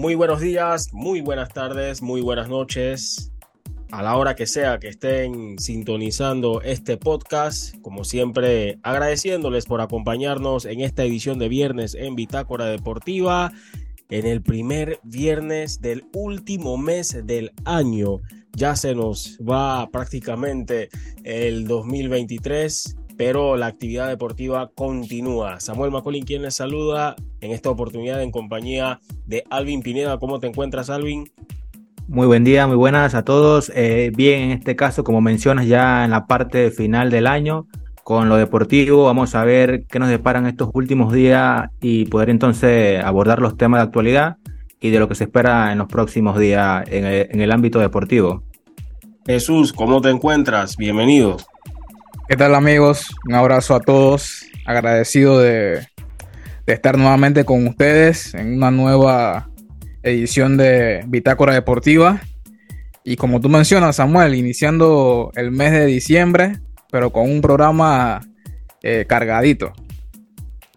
Muy buenos días, muy buenas tardes, muy buenas noches. A la hora que sea que estén sintonizando este podcast, como siempre, agradeciéndoles por acompañarnos en esta edición de viernes en Bitácora Deportiva, en el primer viernes del último mes del año. Ya se nos va prácticamente el 2023 pero la actividad deportiva continúa. Samuel Macolín, quien les saluda en esta oportunidad en compañía de Alvin Pineda. ¿Cómo te encuentras, Alvin? Muy buen día, muy buenas a todos. Eh, bien, en este caso, como mencionas, ya en la parte final del año, con lo deportivo, vamos a ver qué nos deparan estos últimos días y poder entonces abordar los temas de actualidad y de lo que se espera en los próximos días en el, en el ámbito deportivo. Jesús, ¿cómo te encuentras? Bienvenido. ¿Qué tal amigos? Un abrazo a todos. Agradecido de, estar nuevamente con ustedes en una nueva edición de Bitácora Deportiva. Y como tú mencionas, Samuel, iniciando el mes de diciembre, pero con un programa eh, cargadito.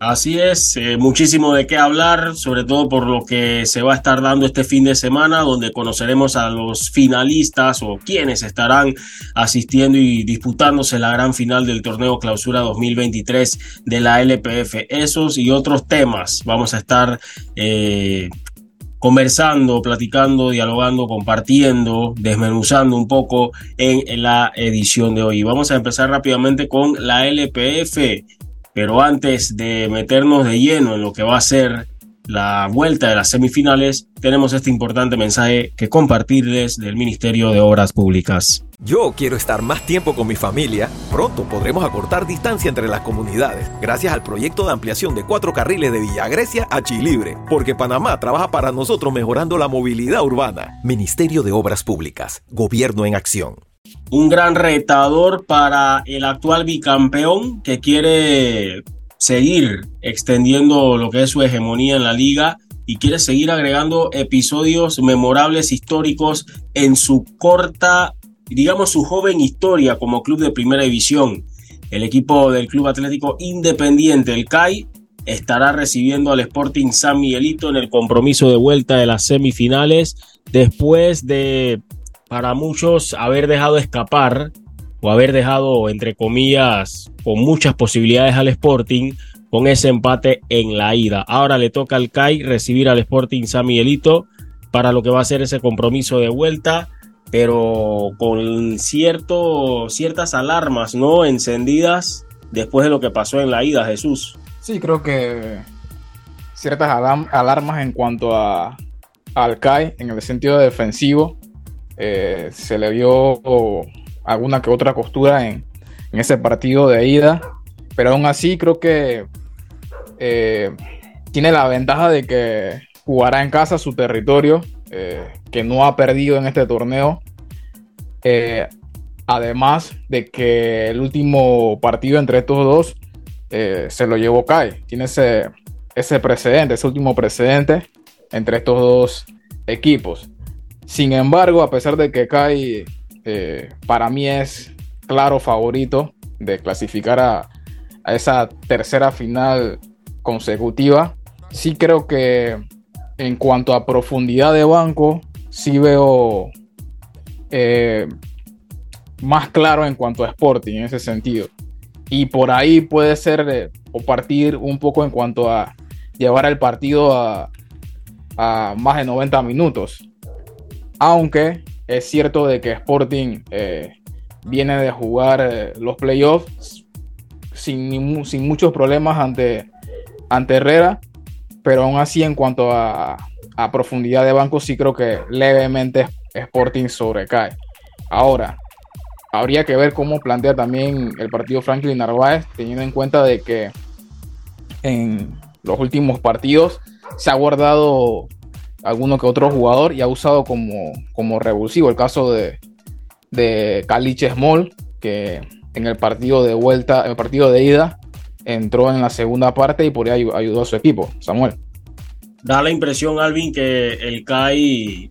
Así es, eh, muchísimo de qué hablar, sobre todo por lo que se va a estar dando este fin de semana, donde conoceremos a los finalistas o quienes estarán asistiendo y disputándose la gran final del torneo Clausura 2023 de la LPF. Esos y otros temas vamos a estar eh, conversando, platicando, dialogando, compartiendo, desmenuzando un poco en la edición de hoy. Vamos a empezar rápidamente con la LPF pero antes de meternos de lleno en lo que va a ser la vuelta de las semifinales, tenemos este importante mensaje que compartirles del Ministerio de Obras Públicas. Yo quiero estar más tiempo con mi familia. Pronto podremos acortar distancia entre las comunidades gracias al proyecto de ampliación de cuatro carriles de Villa Grecia a Chilibre, porque Panamá trabaja para nosotros mejorando la movilidad urbana. Ministerio de Obras Públicas, Gobierno en Acción un gran retador para el actual bicampeón que quiere seguir extendiendo lo que es su hegemonía en la liga y quiere seguir agregando episodios memorables históricos en su corta, digamos su joven historia como club de primera división. El equipo del Club Atlético Independiente, el CAI, estará recibiendo al Sporting San Miguelito en el compromiso de vuelta de las semifinales después de para muchos haber dejado escapar o haber dejado, entre comillas, con muchas posibilidades al Sporting con ese empate en la ida. Ahora le toca al CAI recibir al Sporting San Miguelito para lo que va a ser ese compromiso de vuelta, pero con cierto, ciertas alarmas no encendidas después de lo que pasó en la ida, Jesús. Sí, creo que ciertas alarmas en cuanto a, al CAI en el sentido defensivo eh, se le vio alguna que otra costura en, ese partido de ida, pero aún así creo que eh, tiene la ventaja de que jugará en casa su territorio, eh, que no ha perdido en este torneo. además de que el último partido entre estos dos se lo llevó Kai. Tiene ese, ese precedente, ese último precedente entre estos dos equipos. Sin embargo, a pesar de que Kai eh, para mí es claro favorito de clasificar a, esa tercera final consecutiva, sí creo que en cuanto a profundidad de banco, sí veo eh, más claro en cuanto a Sporting en ese sentido. Y por ahí puede ser eh, o partir un poco en cuanto a llevar el partido a, a más de 90 minutos aunque es cierto de que Sporting eh, viene de jugar eh, los playoffs sin, sin, muchos problemas ante, ante Herrera, pero aún así en cuanto a, profundidad de banco sí creo que levemente Sporting sobrecae. Ahora, habría que ver cómo plantea también el partido Franklin Narváez, teniendo en cuenta de que en los últimos partidos se ha guardado alguno que otro jugador y ha usado como, como revulsivo. El caso de, de Caliche Small, que en el partido de vuelta, en el partido de ida, entró en la segunda parte y por ahí ayudó a su equipo. Samuel. Da la impresión, Alvin, que el CAI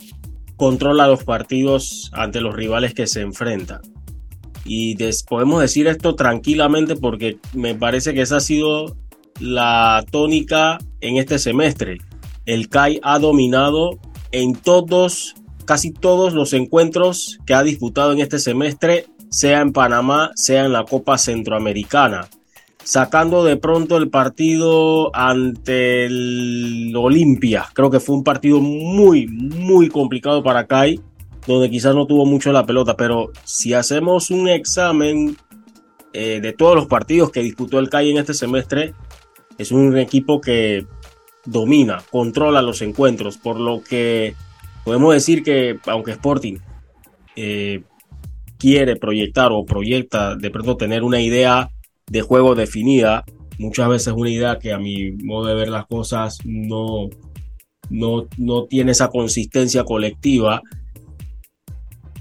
controla los partidos ante los rivales que se enfrentan. Y podemos decir esto tranquilamente porque me parece que esa ha sido la tónica en este semestre el CAI ha dominado en todos, casi todos los encuentros que ha disputado en este semestre, sea en Panamá, sea en la Copa Centroamericana. Sacando de pronto el partido ante el Olimpia. Creo que fue un partido muy, muy complicado para CAI, donde quizás no tuvo mucho la pelota. Pero si hacemos un examen eh, de todos los partidos que disputó el CAI en este semestre, es un equipo que domina, controla los encuentros, por lo que podemos decir que aunque Sporting eh, quiere proyectar o proyecta de pronto tener una idea de juego definida, muchas veces una idea que a mi modo de ver las cosas no, no, no tiene esa consistencia colectiva,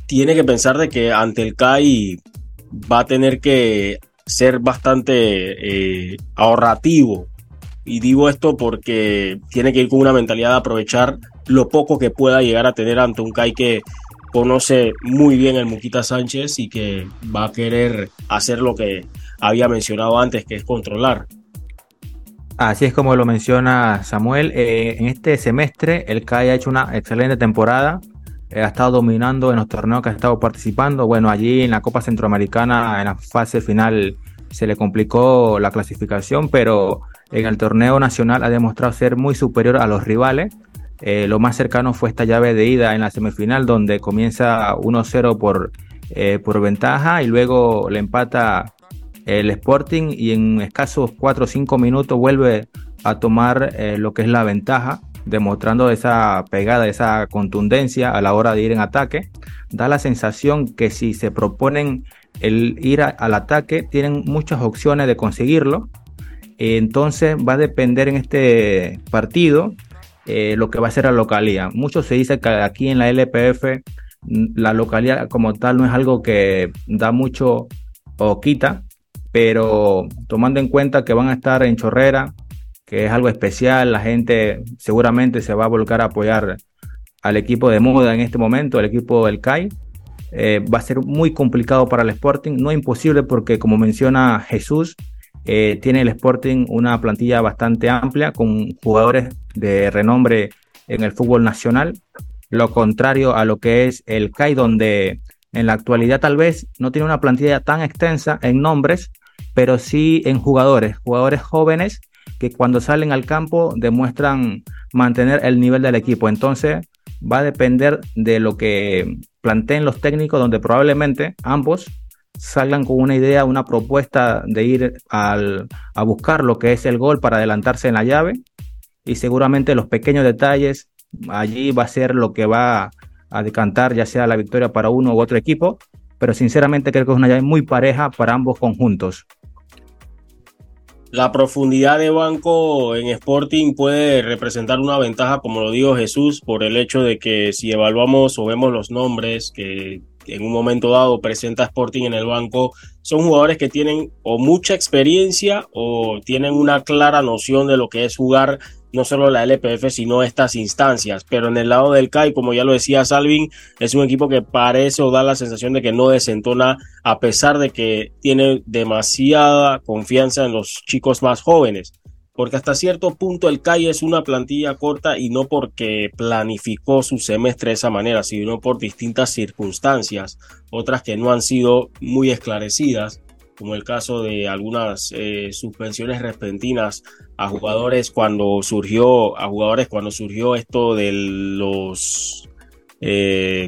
tiene que pensar de que ante el CAI va a tener que ser bastante eh, ahorrativo y digo esto porque tiene que ir con una mentalidad de aprovechar lo poco que pueda llegar a tener ante un Kai que conoce muy bien el Muquita Sánchez y que va a querer hacer lo que había mencionado antes, que es controlar. Así es como lo menciona Samuel. Eh, en este semestre el CAI ha hecho una excelente temporada. Eh, ha estado dominando en los torneos que ha estado participando. Bueno, allí en la Copa Centroamericana, en la fase final, se le complicó la clasificación, pero en el torneo nacional ha demostrado ser muy superior a los rivales. Eh, lo más cercano fue esta llave de ida en la semifinal, donde comienza 1-0 por, eh, por ventaja y luego le empata el Sporting y en escasos 4 o 5 minutos vuelve a tomar eh, lo que es la ventaja, demostrando esa pegada, esa contundencia a la hora de ir en ataque. Da la sensación que si se proponen ir al ataque, tienen muchas opciones de conseguirlo entonces va a depender en este partido eh, lo que va a ser la localía. Mucho se dice que aquí en la LPF mm, la localidad como tal no es algo que da mucho o quita, pero tomando en cuenta que van a estar en Chorrera, que es algo especial, la gente seguramente se va a volcar a apoyar al equipo de moda en este momento, el equipo del CAI. Eh, va a ser muy complicado para el Sporting, no imposible porque como menciona Jesús, eh, tiene el Sporting una plantilla bastante amplia con jugadores de renombre en el fútbol nacional, lo contrario a lo que es el CAI, donde en la actualidad tal vez no tiene una plantilla tan extensa en nombres, pero sí en jugadores, jugadores jóvenes que cuando salen al campo demuestran mantener el nivel del equipo. Entonces va a depender de lo que planteen los técnicos, donde probablemente ambos salgan con una idea, una propuesta de ir al, a buscar lo que es el gol para adelantarse en la llave y seguramente los pequeños detalles allí va a ser lo que va a decantar ya sea la victoria para uno u otro equipo, pero sinceramente creo que es una llave muy pareja para ambos conjuntos. La profundidad de banco en Sporting puede representar una ventaja, como lo dijo Jesús, por el hecho de que si evaluamos o vemos los nombres que en un momento dado presenta Sporting en el banco, son jugadores que tienen o mucha experiencia o tienen una clara noción de lo que es jugar no solo la LPF, sino estas instancias. Pero en el lado del CAI, como ya lo decía Salvin, es un equipo que parece o da la sensación de que no desentona, a pesar de que tiene demasiada confianza en los chicos más jóvenes porque hasta cierto punto el CAI es una plantilla corta y no porque planificó su semestre de esa manera, sino por distintas circunstancias, otras que no han sido muy esclarecidas, como el caso de algunas eh, suspensiones repentinas a jugadores cuando surgió, a jugadores cuando surgió esto de los eh,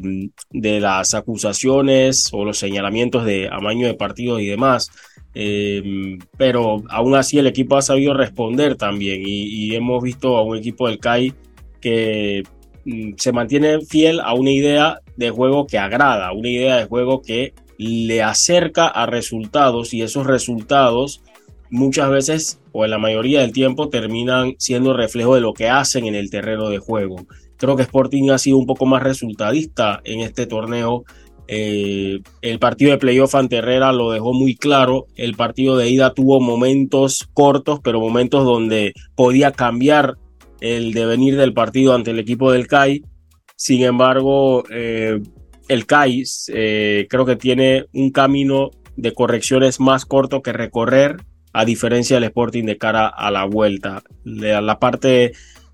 de las acusaciones o los señalamientos de amaño de partidos y demás. Em, pero aún así el equipo ha sabido responder también y, hemos visto a un equipo del CAI que mm, se mantiene fiel a una idea de juego que agrada, una idea de juego que le acerca a resultados y esos resultados muchas veces o en la mayoría del tiempo terminan siendo reflejo de lo que hacen en el terreno de juego. Creo que Sporting ha sido un poco más resultadista en este torneo el partido de playoff ante Herrera lo dejó muy claro. El partido de ida tuvo momentos cortos, pero momentos donde podía cambiar el devenir del partido ante el equipo del CAI. Sin embargo, eh, el CAI eh, creo que tiene un camino de correcciones más corto que recorrer, a diferencia del Sporting de cara a la vuelta. La, la parte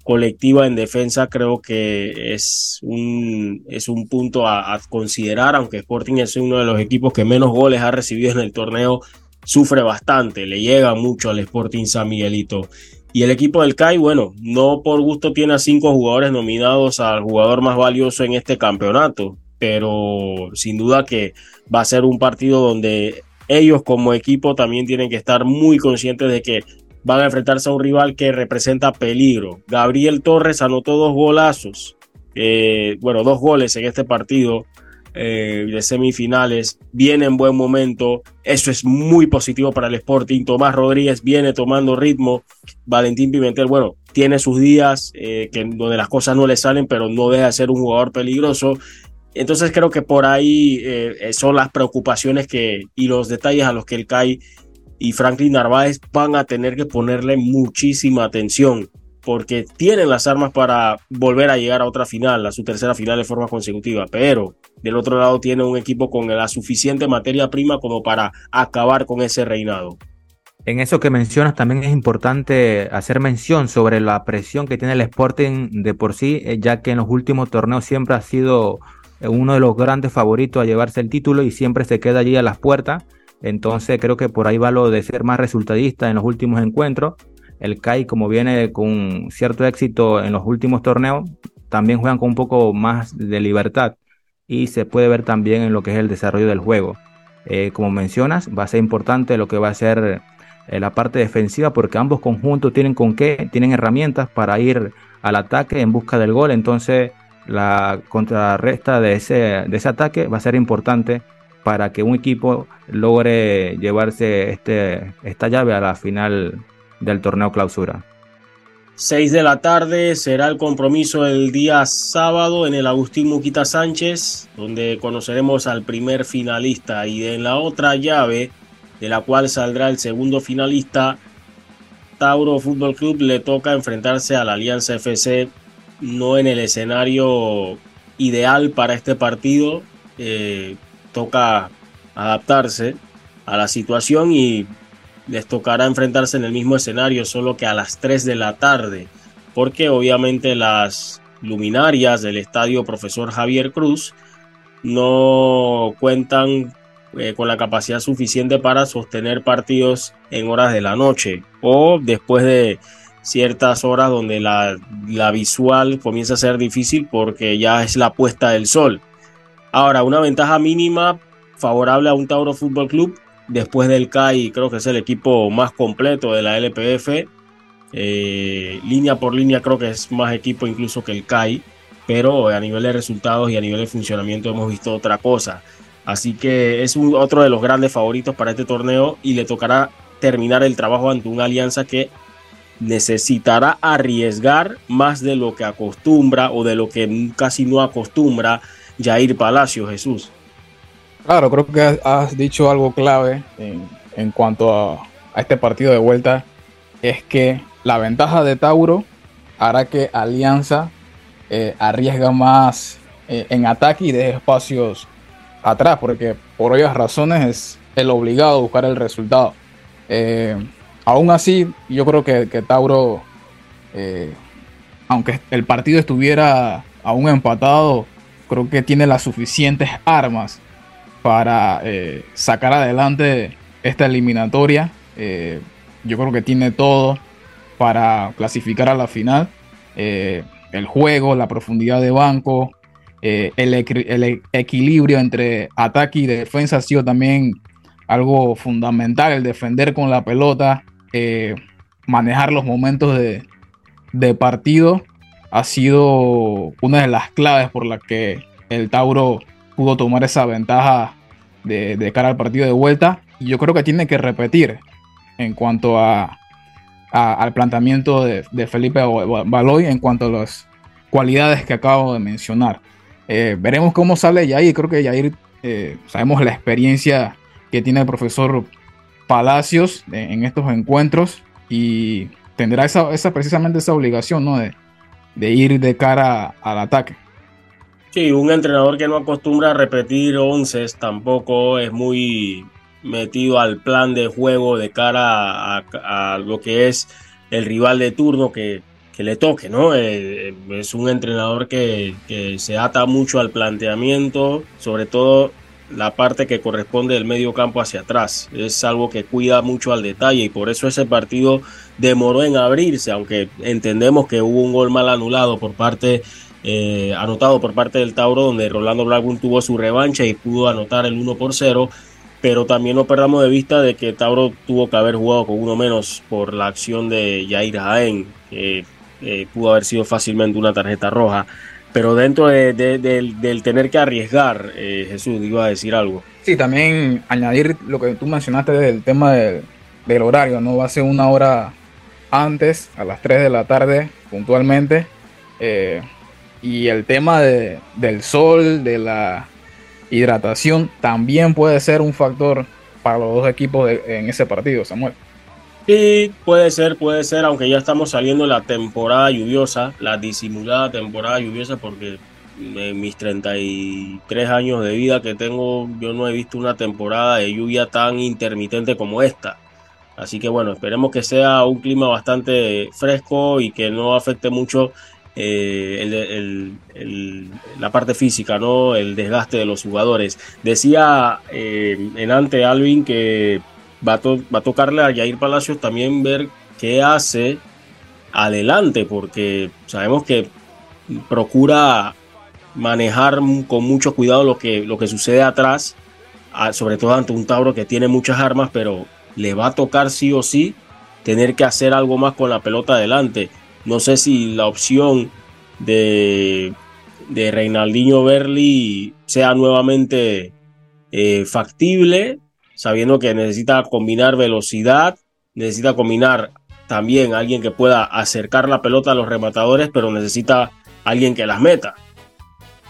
colectiva en defensa creo que es un, es un punto a, a, considerar, aunque Sporting es uno de los equipos que menos goles ha recibido en el torneo, sufre bastante, le llega mucho al Sporting San Miguelito. Y el equipo del CAI, bueno, no por gusto tiene a cinco jugadores nominados al jugador más valioso en este campeonato, pero sin duda que va a ser un partido donde ellos como equipo también tienen que estar muy conscientes de que van a enfrentarse a un rival que representa peligro. Gabriel Torres anotó dos golazos, eh, bueno, dos goles en este partido eh, de semifinales, viene en buen momento, eso es muy positivo para el Sporting. Tomás Rodríguez viene tomando ritmo, Valentín Pimentel, bueno, tiene sus días eh, que, donde las cosas no le salen, pero no deja de ser un jugador peligroso. Entonces creo que por ahí son las preocupaciones que, y los detalles a los que el CAI y Franklin Narváez van a tener que ponerle muchísima atención porque tienen las armas para volver a llegar a otra final, a su tercera final de forma consecutiva, pero del otro lado tiene un equipo con la suficiente materia prima como para acabar con ese reinado. En eso que mencionas también es importante hacer mención sobre la presión que tiene el Sporting de por sí, eh, ya que en los últimos torneos siempre ha sido eh, uno de los grandes favoritos a llevarse el título y siempre se queda allí a las puertas. Entonces creo que por ahí va lo de ser más resultadista en los últimos encuentros el CAI, como viene con cierto éxito en los últimos torneos, también juegan con un poco más de libertad y se puede ver también en lo que es el desarrollo del juego. Eh, como mencionas, va a ser importante lo que va a ser eh, la parte defensiva porque ambos conjuntos tienen con qué, tienen herramientas para ir al ataque en busca del gol. Entonces, la contrarresta de ese, de ese ataque va a ser importante para que un equipo logre llevarse este, esta llave a la final del torneo clausura. 6 de la tarde será el compromiso el día sábado en el Agustín Muquita Sánchez, donde conoceremos al primer finalista y en la otra llave, de la cual saldrá el segundo finalista, Tauro Fútbol Club le toca enfrentarse a la Alianza FC, no en el escenario ideal para este partido, eh, toca adaptarse a la situación y les tocará enfrentarse en el mismo escenario, solo que a las 3 de la tarde, porque obviamente las luminarias del estadio Profesor Javier Cruz no cuentan eh, con la capacidad suficiente para sostener partidos en horas de la noche o después de ciertas horas donde la, la visual comienza a ser difícil porque ya es la puesta del sol. Ahora, una ventaja mínima favorable a un Tauro Fútbol Club Después del CAI, creo que es el equipo más completo de la LPF. Eh, línea por línea, creo que es más equipo incluso que el CAI. Pero a nivel de resultados y a nivel de funcionamiento hemos visto otra cosa. Así que es otro de los grandes favoritos para este torneo y le tocará terminar el trabajo ante una alianza que necesitará arriesgar más de lo que acostumbra o de lo que casi no acostumbra Jair Palacio, Jesús. Claro, creo que has dicho algo clave en, cuanto a, este partido de vuelta. Es que la ventaja de Tauro hará que Alianza eh, arriesga más eh, en ataque y deje espacios atrás, porque por obvias razones es el obligado a buscar el resultado. Eh, aún así, yo creo que, que Tauro, aunque el partido estuviera aún empatado, creo que tiene las suficientes armas para eh, sacar adelante esta eliminatoria. Eh, yo creo que tiene todo para clasificar a la final. Eh, el juego, la profundidad de banco, el, equilibrio entre ataque y defensa ha sido también algo fundamental. El defender con la pelota, manejar los momentos de partido ha sido una de las claves por las que el Tauro pudo tomar esa ventaja de, cara al partido de vuelta. Y yo creo que tiene que repetir en cuanto a, al planteamiento de, Felipe Baloy en cuanto a las cualidades que acabo de mencionar. Eh, veremos cómo sale Yair. Creo que Yair, eh, sabemos la experiencia que tiene el profesor Palacios en, estos encuentros y tendrá esa, esa precisamente esa obligación ¿no? de, de ir de cara al ataque. Sí, un entrenador que no acostumbra a repetir once tampoco es muy metido al plan de juego de cara a, lo que es el rival de turno que, que le toque, ¿no? Eh, es un entrenador que, que, se ata mucho al planteamiento, sobre todo la parte que corresponde del medio campo hacia atrás. Es algo que cuida mucho al detalle y por eso ese partido demoró en abrirse, aunque entendemos que hubo un gol mal anulado por parte, eh, anotado por parte del Tauro, donde Rolando Blackburn tuvo su revancha y pudo anotar el 1 por 0. Pero también no perdamos de vista de que Tauro tuvo que haber jugado con uno menos por la acción de Jair Jaén, que eh, pudo haber sido fácilmente una tarjeta roja. Pero dentro del, tener que arriesgar, eh, Jesús, iba a decir algo. Sí, también añadir lo que tú mencionaste del tema del, horario, ¿no? Va a ser una hora antes, a las 3 de la tarde, puntualmente. Eh, y el tema del sol, de la hidratación, también puede ser un factor para los dos equipos en ese partido, Samuel. Sí, puede ser, puede ser, aunque ya estamos saliendo la temporada lluviosa, la disimulada temporada lluviosa, porque en mis 33 años de vida que tengo, yo no he visto una temporada de lluvia tan intermitente como esta. Así que bueno, esperemos que sea un clima bastante fresco y que no afecte mucho eh, la parte física, ¿no? El desgaste de los jugadores. Decía eh, en ante Alvin que va a, tocarle a Jair Palacios también ver qué hace adelante, porque sabemos que procura manejar con mucho cuidado lo que, lo que sucede atrás, sobre todo ante un Tauro que tiene muchas armas, pero le va a tocar sí o sí tener que hacer algo más con la pelota adelante. No sé si la opción de, de Reinaldinho Berli sea nuevamente eh, factible sabiendo que necesita combinar velocidad, necesita combinar también alguien que pueda acercar la pelota a los rematadores, pero necesita alguien que las meta.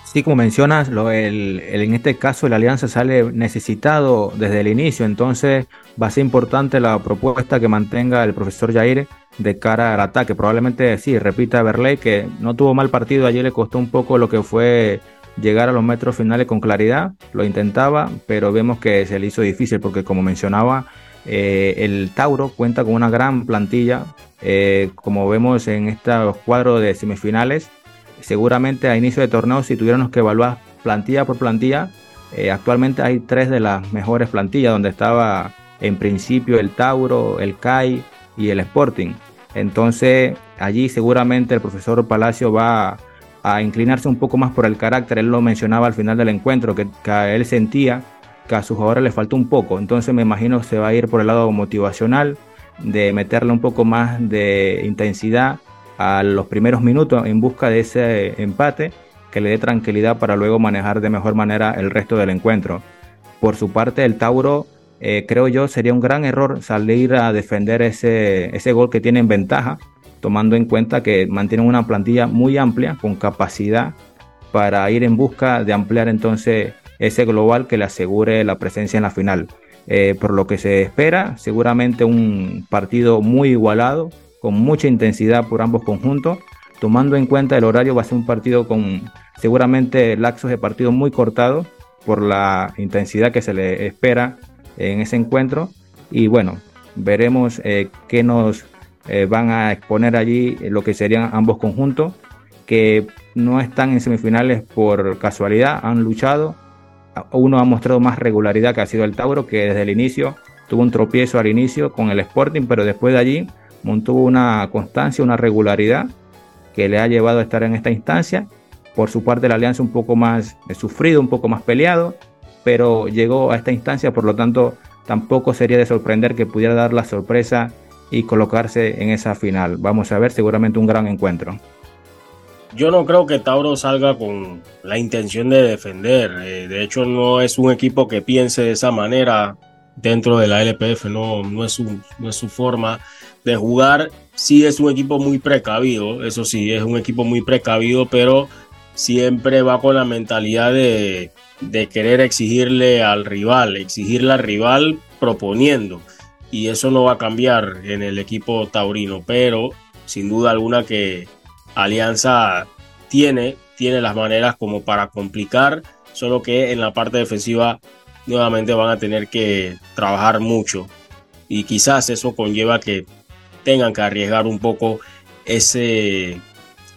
Sí, como mencionas, lo, en este caso la alianza sale necesitado desde el inicio, entonces va a ser importante la propuesta que mantenga el profesor Jair de cara al ataque. Probablemente sí, repita Berley que no tuvo mal partido, ayer le costó un poco lo que fue llegar a los metros finales con claridad, lo intentaba, pero vemos que se le hizo difícil porque como mencionaba, eh, el Tauro cuenta con una gran plantilla, eh, como vemos en este cuadro de semifinales, seguramente a inicio de torneo si tuviéramos que evaluar plantilla por plantilla, eh, actualmente hay tres de las mejores plantillas donde estaba en principio el Tauro, el CAI y el Sporting. Entonces allí seguramente el profesor Palacio va a inclinarse un poco más por el carácter. Él lo mencionaba al final del encuentro, que, él sentía que a sus jugadores le faltó un poco. Entonces me imagino que se va a ir por el lado motivacional, de meterle un poco más de intensidad a los primeros minutos en busca de ese empate que le dé tranquilidad para luego manejar de mejor manera el resto del encuentro. Por su parte, el Tauro, eh, creo yo, sería un gran error salir a defender ese, ese gol que tiene en ventaja tomando en cuenta que mantienen una plantilla muy amplia con capacidad para ir en busca de ampliar entonces ese global que le asegure la presencia en la final. Eh, por lo que se espera, seguramente un partido muy igualado, con mucha intensidad por ambos conjuntos. Tomando en cuenta el horario, va a ser un partido con seguramente laxos de partido muy cortados por la intensidad que se le espera en ese encuentro. Y bueno, veremos eh, qué nos eh, van a exponer allí lo que serían ambos conjuntos que no están en semifinales por casualidad, han luchado. Uno ha mostrado más regularidad que ha sido el Tauro, que desde el inicio tuvo un tropiezo al inicio con el Sporting, pero después de allí mantuvo una constancia, una regularidad que le ha llevado a estar en esta instancia. Por su parte, la Alianza un poco más sufrido, un poco más peleado, pero llegó a esta instancia, por lo tanto, tampoco sería de sorprender que pudiera dar la sorpresa y colocarse en esa final. Vamos a ver seguramente un gran encuentro. Yo no creo que Tauro salga con la intención de defender. Eh, de hecho, no es un equipo que piense de esa manera dentro de la LPF. No, no, es, su, no es su forma de jugar. Sí es un equipo muy precavido. Eso sí, es un equipo muy precavido, pero siempre va con la mentalidad de, de querer exigirle al rival, exigirle al rival proponiendo y eso no va a cambiar en el equipo taurino, pero sin duda alguna que Alianza tiene, tiene las maneras como para complicar, solo que en la parte defensiva nuevamente van a tener que trabajar mucho y quizás eso conlleva que tengan que arriesgar un poco ese,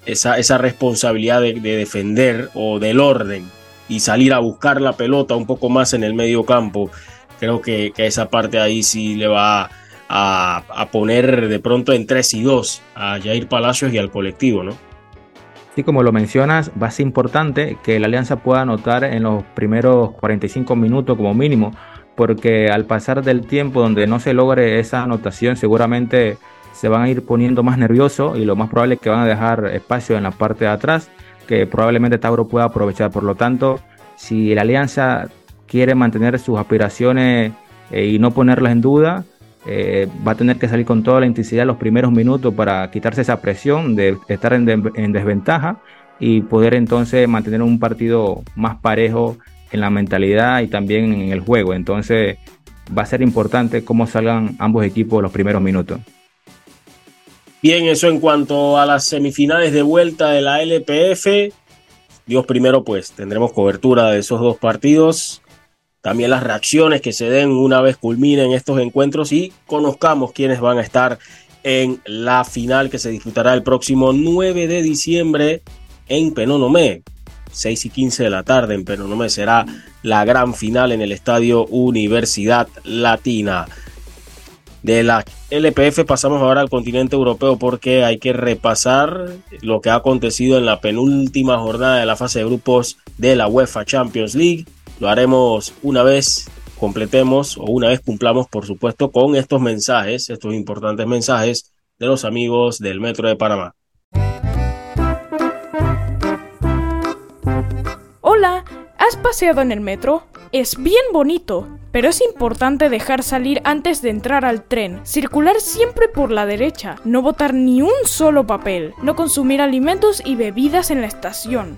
esa, esa responsabilidad de, defender o del orden y salir a buscar la pelota un poco más en el medio campo. Creo que, esa parte ahí sí le va a, a, poner de pronto en 3 y 2 a Jair Palacios y al colectivo, ¿no? Sí, como lo mencionas, va a ser importante que la alianza pueda anotar en los primeros 45 minutos como mínimo, porque al pasar del tiempo donde no se logre esa anotación, seguramente se van a ir poniendo más nerviosos y lo más probable es que van a dejar espacio en la parte de atrás que probablemente Tauro pueda aprovechar. Por lo tanto, si la alianza quiere mantener sus aspiraciones eh, y no ponerlas en duda, eh, va a tener que salir con toda la intensidad los primeros minutos para quitarse esa presión de estar en, en desventaja y poder entonces mantener un partido más parejo en la mentalidad y también en el juego. Entonces va a ser importante cómo salgan ambos equipos los primeros minutos. Bien, eso en cuanto a las semifinales de vuelta de la LPF. Dios primero, pues tendremos cobertura de esos dos partidos. También las reacciones que se den una vez culminen estos encuentros y conozcamos quiénes van a estar en la final que se disputará el próximo 9 de diciembre en Penonomé. 6 y 15 de la tarde en Penonomé será la gran final en el estadio Universidad Latina. De la LPF pasamos ahora al continente europeo porque hay que repasar lo que ha acontecido en la penúltima jornada de la fase de grupos de la UEFA Champions League. Lo haremos una vez completemos o una vez cumplamos, por supuesto, con estos mensajes, estos importantes mensajes de los amigos del Metro de Panamá. Hola, ¿has paseado en el metro? Es bien bonito, pero es importante dejar salir antes de entrar al tren, circular siempre por la derecha, no botar ni un solo papel, no consumir alimentos y bebidas en la estación.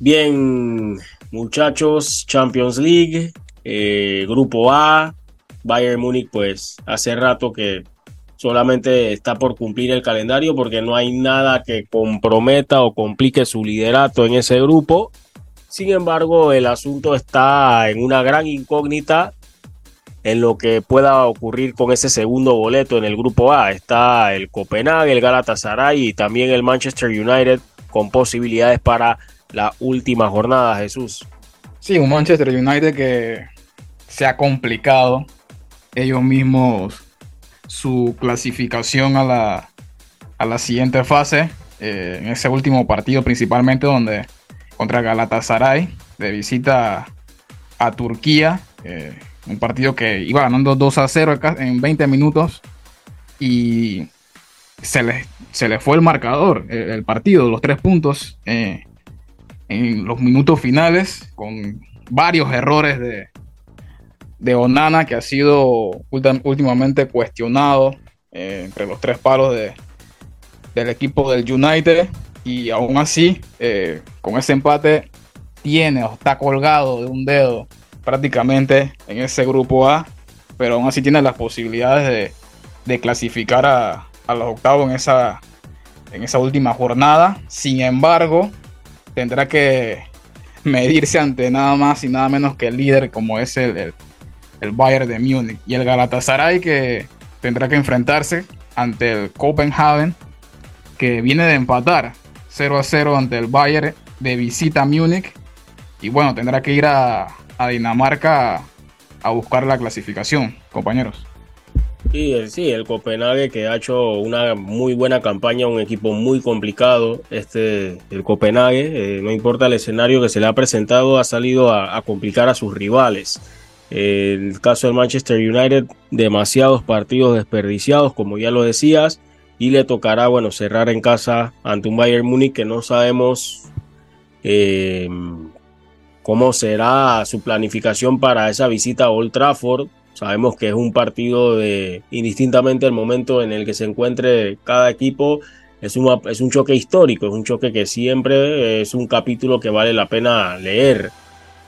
Bien, muchachos, Champions League, eh, Grupo A, Bayern Múnich, pues hace rato que solamente está por cumplir el calendario porque no hay nada que comprometa o complique su liderato en ese grupo. Sin embargo, el asunto está en una gran incógnita en lo que pueda ocurrir con ese segundo boleto en el grupo A. Está el Copenhague, el Galatasaray y también el Manchester United con posibilidades para la última jornada, Jesús. Sí, un Manchester United que se ha complicado ellos mismos su clasificación a la, a la siguiente fase, eh, en ese último partido principalmente donde contra Galatasaray, de visita a Turquía, eh, un partido que iba ganando 2 a 0 en 20 minutos y se le, se le fue el marcador, eh, el, partido, los tres puntos en los minutos finales, con varios errores de, de Onana, que ha sido últimamente cuestionado eh, entre los tres palos de, del equipo del United. Y aún así, eh, con ese empate, tiene o está colgado de un dedo prácticamente en ese grupo A. Pero aún así tiene las posibilidades de, clasificar a, los octavos en esa, en esa última jornada. Sin embargo, tendrá que medirse ante nada más y nada menos que el líder como es el el Bayern de Múnich. Y el Galatasaray que tendrá que enfrentarse ante el Copenhagen, que viene de empatar 0 a 0 ante el Bayern de visita a Múnich. Y bueno, tendrá que ir a, Dinamarca a, buscar la clasificación, compañeros. Sí, el, sí, el Copenhague que ha hecho una muy buena campaña, un equipo muy complicado, este, el Copenhague, eh, no importa el escenario que se le ha presentado, ha salido a complicar a sus rivales. El caso del Manchester United, demasiados partidos desperdiciados, como ya lo decías, y le tocará, bueno, cerrar en casa ante un Bayern Múnich que no sabemos eh, cómo será su planificación para esa visita a Old Trafford. Sabemos que es un partido de, indistintamente el momento en el que se encuentre cada equipo, es, es un choque histórico, es un choque que siempre es un capítulo que vale la pena leer.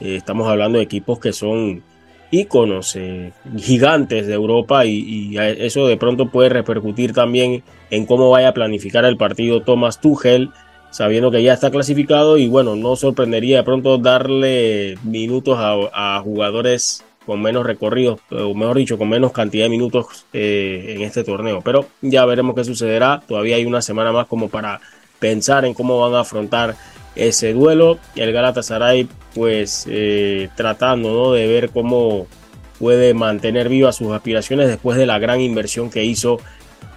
Eh, estamos hablando de equipos que son íconos eh, gigantes de Europa y, eso de pronto puede repercutir también en cómo vaya a planificar el partido Thomas Tuchel, sabiendo que ya está clasificado y bueno, no sorprendería de pronto darle minutos a, jugadores con menos recorridos, o mejor dicho, con menos cantidad de minutos eh, en este torneo. Pero ya veremos qué sucederá. Todavía hay una semana más como para pensar en cómo van a afrontar ese duelo. El Galatasaray, pues eh, tratando de ver cómo puede mantener vivas sus aspiraciones después de la gran inversión que hizo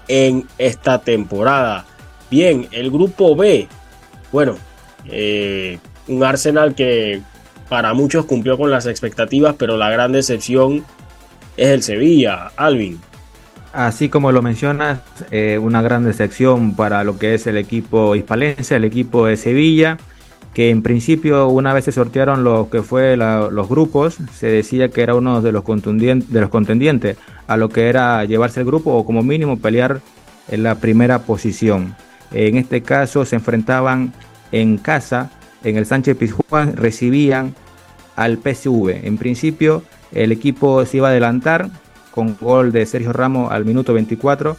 en esta temporada. Bien, el grupo B, bueno, eh, un Arsenal que para muchos cumplió con las expectativas, pero la gran decepción es el Sevilla, Alvin. Así como lo mencionas, eh, una gran decepción para lo que es el equipo hispalense, el equipo de Sevilla, que en principio una vez se sortearon lo que fue los grupos, se decía que era uno de los, de los contendientes a lo que era llevarse el grupo o como mínimo pelear en la primera posición. En este caso se enfrentaban en casa, en el Sánchez Pizjuán, recibían al PSV. En principio el equipo se iba a adelantar con gol de Sergio Ramos al minuto 24.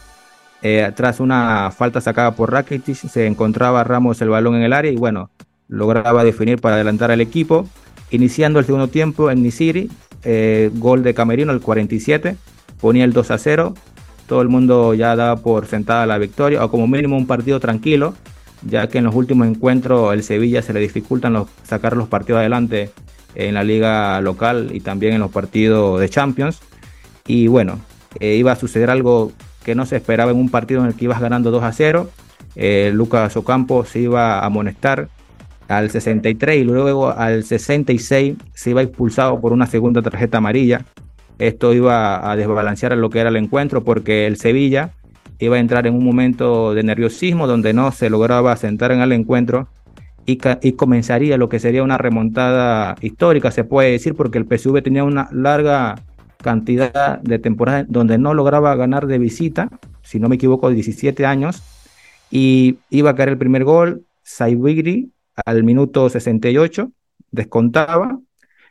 Eh, tras una falta sacada por Rakitic, se encontraba Ramos el balón en el área y bueno, lograba definir para adelantar al equipo. Iniciando el segundo tiempo en Nisiri, eh, gol de Camerino al 47, ponía el 2 a 0. Todo el mundo ya daba por sentada la victoria, o como mínimo un partido tranquilo, ya que en los últimos encuentros el Sevilla se le dificultan sacar los partidos adelante en la liga local y también en los partidos de Champions. Y bueno, eh, iba a suceder algo que no se esperaba en un partido en el que ibas ganando 2 a 0. Eh, Lucas Ocampo se iba a amonestar al 63 y luego al 66 se iba expulsado por una segunda tarjeta amarilla. Esto iba a desbalancear lo que era el encuentro porque el Sevilla iba a entrar en un momento de nerviosismo donde no se lograba sentar en el encuentro y, comenzaría lo que sería una remontada histórica, se puede decir, porque el PSV tenía una larga cantidad de temporadas donde no lograba ganar de visita, si no me equivoco, 17 años, y iba a caer el primer gol, Saibigri al minuto 68, descontaba,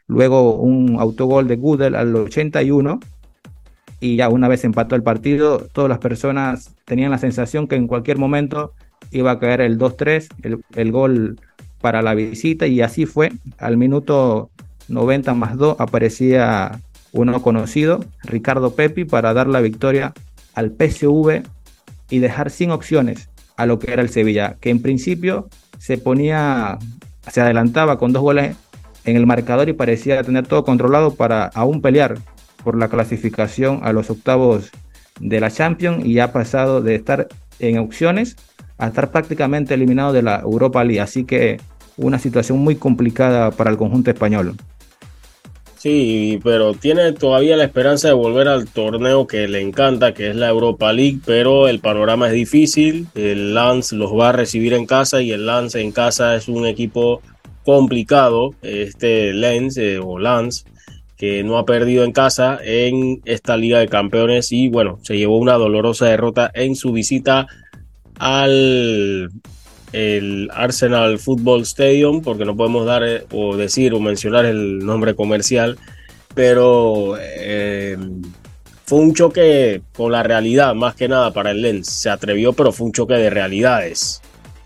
luego un autogol de Gudel al 81, y ya una vez empató el partido, todas las personas tenían la sensación que en cualquier momento iba a caer el 2-3, el, el, gol para la visita, y así fue. Al minuto 90 más 2 aparecía uno conocido, Ricardo Pepi, para dar la victoria al PSV y dejar sin opciones a lo que era el Sevilla, que en principio se ponía, se adelantaba con dos goles en el marcador y parecía tener todo controlado para aún pelear por la clasificación a los octavos de la Champions y ha pasado de estar en opciones a estar prácticamente eliminado de la Europa League. Así que una situación muy complicada para el conjunto español. Sí, pero tiene todavía la esperanza de volver al torneo que le encanta, que es la Europa League, pero el panorama es difícil. El Lance los va a recibir en casa y el Lance en casa es un equipo complicado. Este Lens eh, o Lance que no ha perdido en casa en esta Liga de Campeones y bueno, se llevó una dolorosa derrota en su visita al el Arsenal Football Stadium, porque no podemos dar eh, o decir o mencionar el nombre comercial, pero eh, fue un choque con la realidad, más que nada para el Lens. Se atrevió, pero fue un choque de realidades.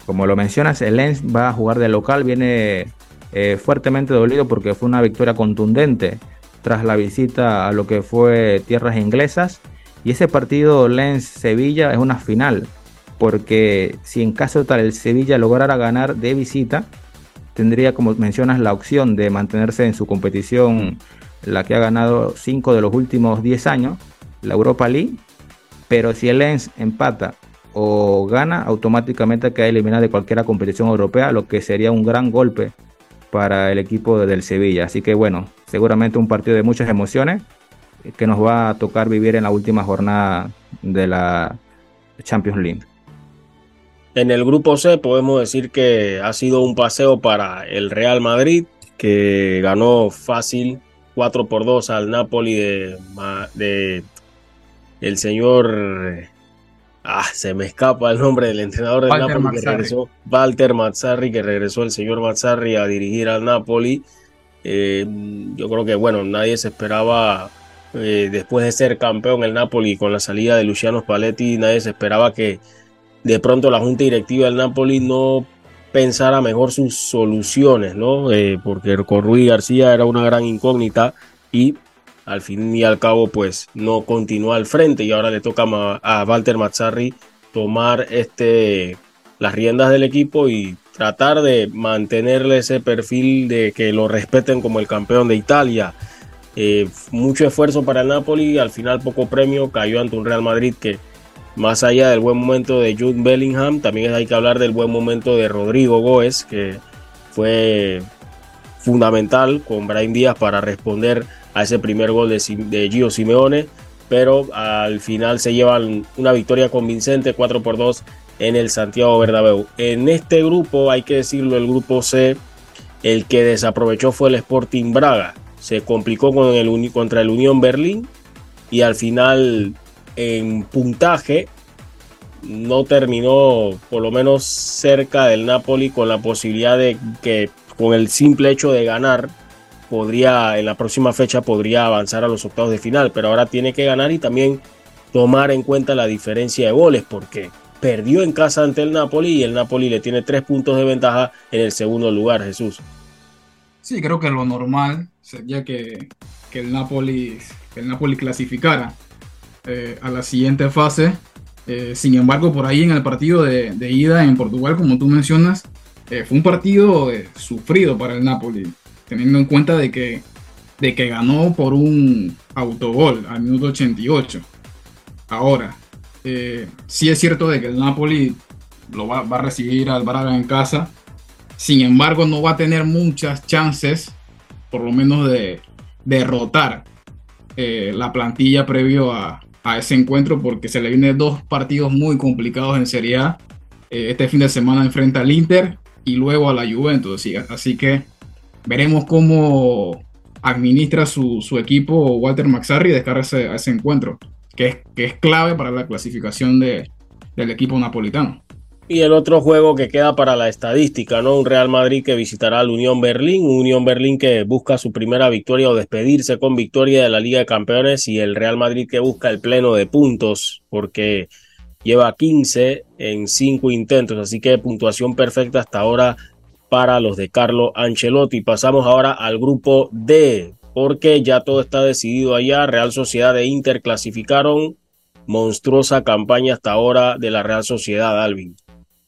Como lo mencionas, el Lens va a jugar de local, viene eh, fuertemente dolido porque fue una victoria contundente tras la visita a lo que fue tierras inglesas. Y ese partido Lens-Sevilla es una final porque si en caso tal el Sevilla lograra ganar de visita, tendría, como mencionas, la opción de mantenerse en su competición, la que ha ganado 5 de los últimos 10 años, la Europa League, pero si el Lens empata o gana, automáticamente queda eliminado de cualquier competición europea, lo que sería un gran golpe para el equipo del Sevilla. Así que bueno, seguramente un partido de muchas emociones que nos va a tocar vivir en la última jornada de la Champions League. En el grupo C podemos decir que ha sido un paseo para el Real Madrid, que ganó fácil 4 por 2 al Napoli de, de el señor ah, se me escapa el nombre del entrenador del Napoli Mazzarri. que regresó, Walter Mazzarri, que regresó el señor Mazzarri a dirigir al Napoli. Eh, yo creo que bueno, nadie se esperaba eh, después de ser campeón el Napoli con la salida de Luciano Spalletti, nadie se esperaba que de pronto la junta directiva del Napoli no pensara mejor sus soluciones, ¿no? Eh, porque con Rui García era una gran incógnita y al fin y al cabo pues no continúa al frente y ahora le toca a Walter Mazzarri tomar este, las riendas del equipo y tratar de mantenerle ese perfil de que lo respeten como el campeón de Italia. Eh, mucho esfuerzo para el Napoli, al final poco premio, cayó ante un Real Madrid que más allá del buen momento de Jude Bellingham, también hay que hablar del buen momento de Rodrigo Goes, que fue fundamental con Brian Díaz para responder a ese primer gol de, de Gio Simeone, pero al final se llevan una victoria convincente 4 por 2 en el Santiago Bernabéu. En este grupo, hay que decirlo, el grupo C, el que desaprovechó fue el Sporting Braga. Se complicó contra el Unión Berlín y al final en puntaje no terminó por lo menos cerca del Napoli con la posibilidad de que con el simple hecho de ganar podría en la próxima fecha podría avanzar a los octavos de final, pero ahora tiene que ganar y también tomar en cuenta la diferencia de goles porque perdió en casa ante el Napoli y el Napoli le tiene tres puntos de ventaja en el segundo lugar, Jesús. Sí, creo que lo normal sería que, el, Napoli, que el Napoli clasificara eh, a la siguiente fase. Eh, sin embargo, por ahí en el partido de, ida en Portugal, como tú mencionas, eh, fue un partido sufrido para el Napoli, teniendo en cuenta de que, de que ganó por un autogol al minuto 88. Ahora, sí es cierto de que el Napoli lo va, a recibir al Braga en casa, sin embargo no va a tener muchas chances, por lo menos de derrotar la plantilla previo a, ese encuentro porque se le vienen dos partidos muy complicados en Serie A. Eh, este fin de semana enfrenta al Inter y luego a la Juventus. Así, que veremos cómo administra su, equipo Walter Maxarri de cara a ese, encuentro, que es, que es clave para la clasificación de, del equipo napolitano. Y el otro juego que queda para la estadística, ¿no? Un Real Madrid que visitará al Unión Berlín, un Unión Berlín que busca su primera victoria o despedirse con victoria de la Liga de Campeones y el Real Madrid que busca el pleno de puntos porque lleva 15 en 5 intentos, así que puntuación perfecta hasta ahora para los de Carlo Ancelotti. Pasamos ahora al grupo D, porque ya todo está decidido allá. Real Sociedad e Inter clasificaron. Monstruosa campaña hasta ahora de la Real Sociedad, Alvin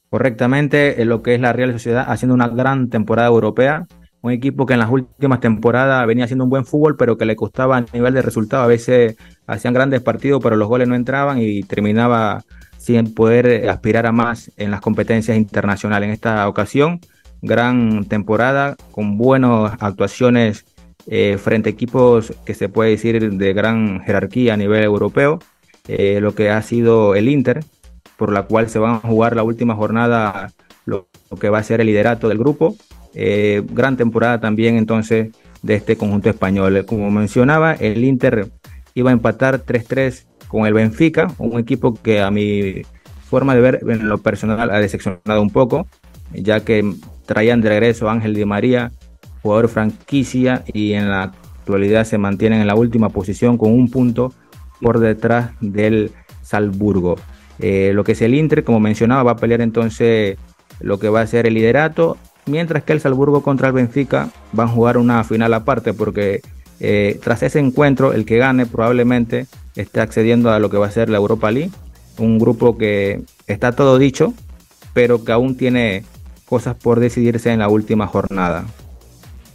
correctamente en lo que es la Real Sociedad, haciendo una gran temporada europea. Un equipo que en las últimas temporadas venía haciendo un buen fútbol, pero que le costaba a nivel de resultado. A veces hacían grandes partidos, pero los goles no entraban y terminaba sin poder aspirar a más en las competencias internacionales. En esta ocasión, gran temporada con buenas actuaciones eh, frente a equipos que se puede decir de gran jerarquía a nivel europeo. Eh, lo que ha sido el Inter, por la cual se van a jugar la última jornada, lo, que va a ser el liderato del grupo. Eh, gran temporada también entonces de este conjunto español. Como mencionaba, el Inter iba a empatar 3-3 con el Benfica, un equipo que a mi forma de ver en lo personal ha decepcionado un poco, ya que traían de regreso a Ángel Di María, jugador franquicia, y en la actualidad se mantienen en la última posición con un punto por detrás del Salzburgo. Eh, lo que es el Inter, como mencionaba, va a pelear entonces lo que va a ser el liderato, mientras que el Salzburgo contra el Benfica van a jugar una final aparte, porque eh, tras ese encuentro, el que gane probablemente esté accediendo a lo que va a ser la Europa League, un grupo que está todo dicho, pero que aún tiene cosas por decidirse en la última jornada.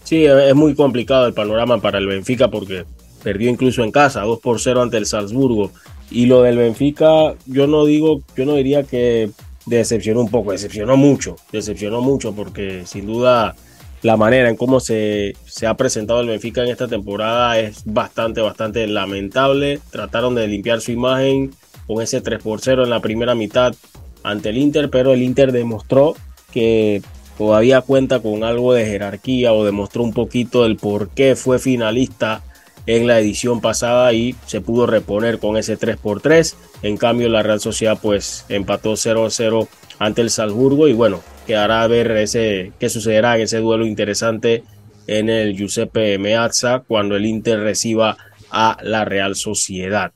Sí, es muy complicado el panorama para el Benfica porque perdió incluso en casa, 2 por 0 ante el Salzburgo. Y lo del Benfica, yo no digo, yo no diría que decepcionó un poco, decepcionó mucho, decepcionó mucho porque sin duda la manera en cómo se, se, ha presentado el Benfica en esta temporada es bastante, bastante lamentable. Trataron de limpiar su imagen con ese 3 por 0 en la primera mitad ante el Inter, pero el Inter demostró que todavía cuenta con algo de jerarquía o demostró un poquito el por qué fue finalista en la edición pasada y se pudo reponer con ese 3 por 3 En cambio, la Real Sociedad pues empató 0-0 ante el Salzburgo y bueno, quedará a ver ese, qué sucederá en ese duelo interesante en el Giuseppe Meazza cuando el Inter reciba a la Real Sociedad.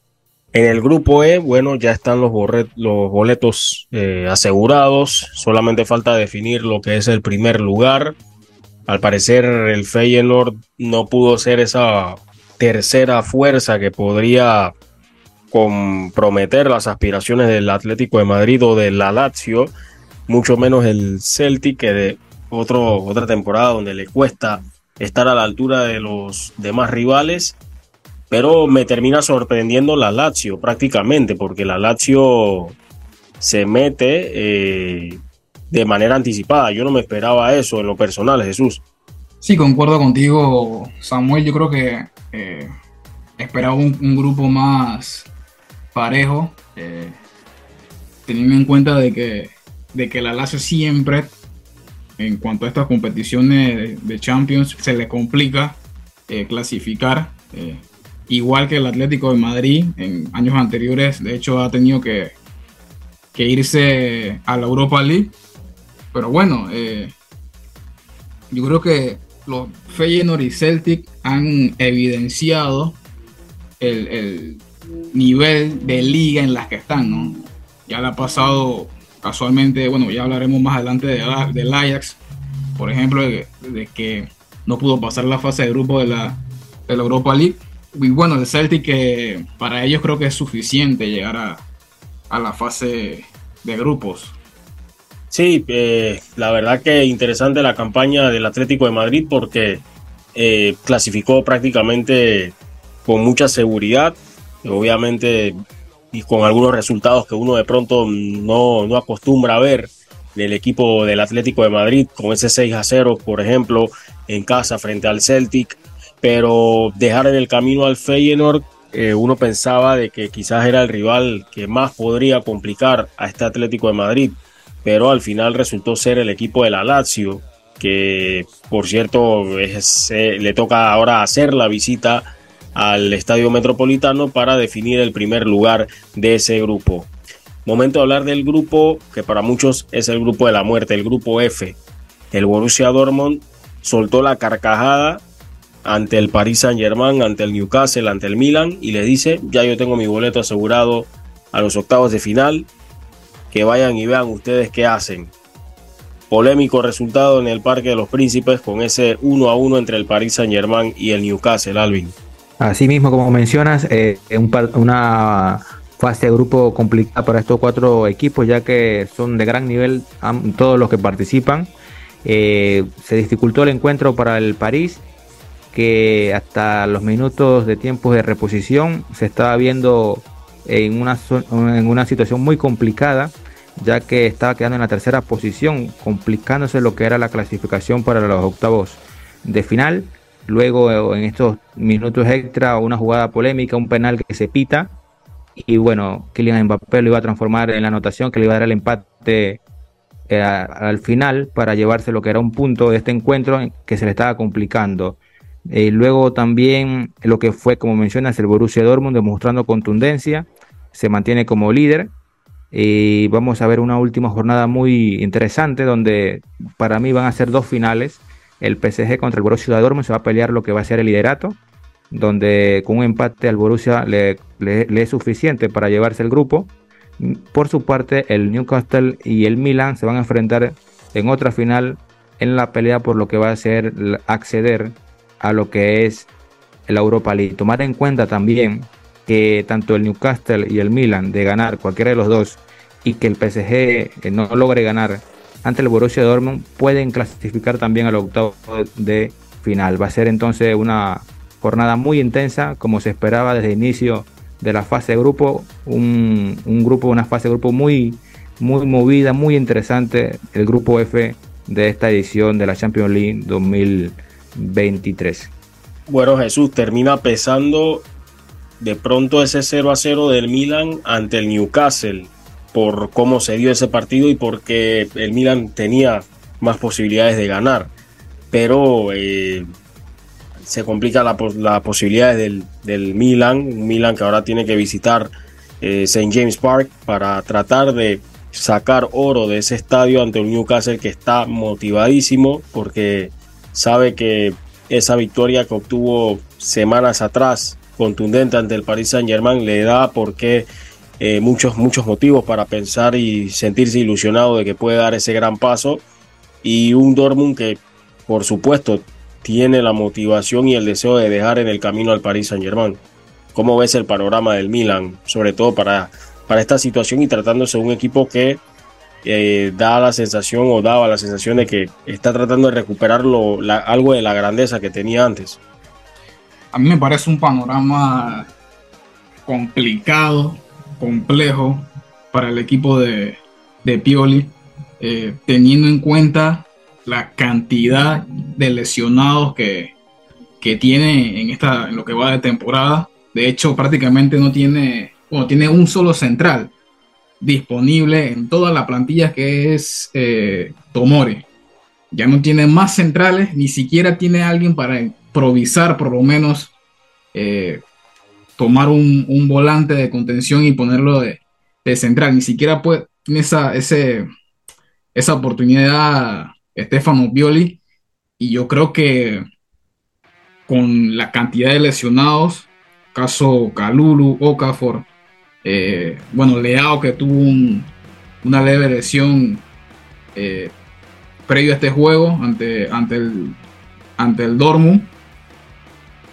En el grupo E, bueno, ya están los, boletos eh, asegurados, solamente falta definir lo que es el primer lugar. Al parecer el Feyenoord no pudo ser esa tercera fuerza que podría comprometer las aspiraciones del Atlético de Madrid o de la Lazio, mucho menos el Celtic, que de otro, otra temporada donde le cuesta estar a la altura de los demás rivales, pero me termina sorprendiendo la Lazio prácticamente, porque la Lazio se mete eh, de manera anticipada. Yo no me esperaba eso en lo personal, Jesús. Sí, concuerdo contigo, Samuel. Yo creo que eh, esperaba un, grupo más parejo, eh, teniendo en cuenta de que, de que la Lazio siempre, en cuanto a estas competiciones de, Champions, se le complica clasificar. Igual que el Atlético de Madrid en años anteriores, de hecho ha tenido que, que irse a la Europa League. Pero bueno, yo creo que los Feyenoord y Celtic han evidenciado el, nivel de liga en las que están, ¿no? Ya le ha pasado casualmente, bueno, ya hablaremos más adelante de, del Ajax, por ejemplo, de, que no pudo pasar la fase de grupo de la, de la Europa League. Y bueno, el Celtic que para ellos creo que es suficiente llegar a, a la fase de grupos. Sí, eh, la verdad que interesante la campaña del Atlético de Madrid porque eh, clasificó prácticamente con mucha seguridad, obviamente y con algunos resultados que uno de pronto no, no acostumbra a ver del equipo del Atlético de Madrid, con ese 6 a 0, por ejemplo, en casa frente al Celtic, pero dejar en el camino al Feyenoord, eh, uno pensaba de que quizás era el rival que más podría complicar a este Atlético de Madrid pero al final resultó ser el equipo de la Lazio, que por cierto le toca ahora hacer la visita al Estadio Metropolitano para definir el primer lugar de ese grupo. Momento de hablar del grupo que para muchos es el grupo de la muerte, el grupo F. El Borussia Dortmund soltó la carcajada ante el Paris Saint-Germain, ante el Newcastle, ante el Milan y le dice, ya yo tengo mi boleto asegurado a los octavos de final, que vayan y vean ustedes qué hacen. Polémico resultado en el Parque de los Príncipes con ese 1 a 1 entre el Paris Saint Germain y el Newcastle, Alvin. Así mismo, como mencionas, eh, una fase de grupo complicada para estos cuatro equipos, ya que son de gran nivel todos los que participan. Eh, se dificultó el encuentro para el París, que hasta los minutos de tiempo de reposición se estaba viendo en una, en una situación muy complicada, ya que estaba quedando en la tercera posición, complicándose lo que era la clasificación para los octavos de final. Luego en estos minutos extra, una jugada polémica, un penal que se pita. Y bueno, Kylian Mbappé lo iba a transformar en la anotación que le iba a dar el empate eh, al final para llevarse lo que era un punto de este encuentro que se le estaba complicando. Y luego también lo que fue, como mencionas, el Borussia Dortmund demostrando contundencia se mantiene como líder. Y vamos a ver una última jornada muy interesante donde para mí van a ser dos finales. El PSG contra el Borussia Dortmund se va a pelear lo que va a ser el liderato, donde con un empate al Borussia le, es suficiente para llevarse el grupo. Por su parte, el Newcastle y el Milan se van a enfrentar en otra final en la pelea por lo que va a ser acceder a lo que es la Europa League. Tomar en cuenta también que tanto el Newcastle y el Milan de ganar cualquiera de los dos y que el PSG eh, no logre ganar ante el Borussia Dortmund pueden clasificar también al octavo de final. Va a ser entonces una jornada muy intensa como se esperaba desde el inicio de la fase de grupo, un, grupo, una fase de grupo muy, muy movida, muy interesante, el grupo F de esta edición de la Champions League 2023. Bueno, Jesús termina pesando de pronto ese 0 a 0 del Milan ante el Newcastle por cómo se dio ese partido y porque el Milan tenía más posibilidades de ganar. Pero eh, se complica la posibilidades del, del, Milan, un Milan que ahora tiene que visitar eh, St. James Park para tratar de sacar oro de ese estadio ante un Newcastle que está motivadísimo porque sabe que esa victoria que obtuvo semanas atrás contundente ante el Paris Saint Germain le da porque eh, muchos, muchos motivos para pensar y sentirse ilusionado de que puede dar ese gran paso. Y un Dortmund que, por supuesto, tiene la motivación y el deseo de dejar en el camino al Paris Saint Germain. ¿Cómo ves el panorama del Milan, sobre todo para, para esta situación y tratándose de un equipo que eh, da la sensación o daba la sensación de que está tratando de recuperar algo de la grandeza que tenía antes? A mí me parece un panorama complicado, complejo para el equipo de, de Pioli, eh, teniendo en cuenta la cantidad de lesionados que, que tiene en, esta, en lo que va de temporada. De hecho, prácticamente no tiene, bueno, tiene un solo central disponible en toda la plantilla que es eh. Ya no tiene más centrales, ni siquiera tiene alguien para improvisar, por lo menos eh, tomar un, volante de contención y ponerlo de, central. Ni siquiera puede, tiene esa, ese, esa oportunidad Stefano Bioli. Y yo creo que con la cantidad de lesionados, caso Calulu, Okafor, eh, bueno, Leao que tuvo una leve lesión eh, previo a este juego ante, ante, el, ante el Dortmund.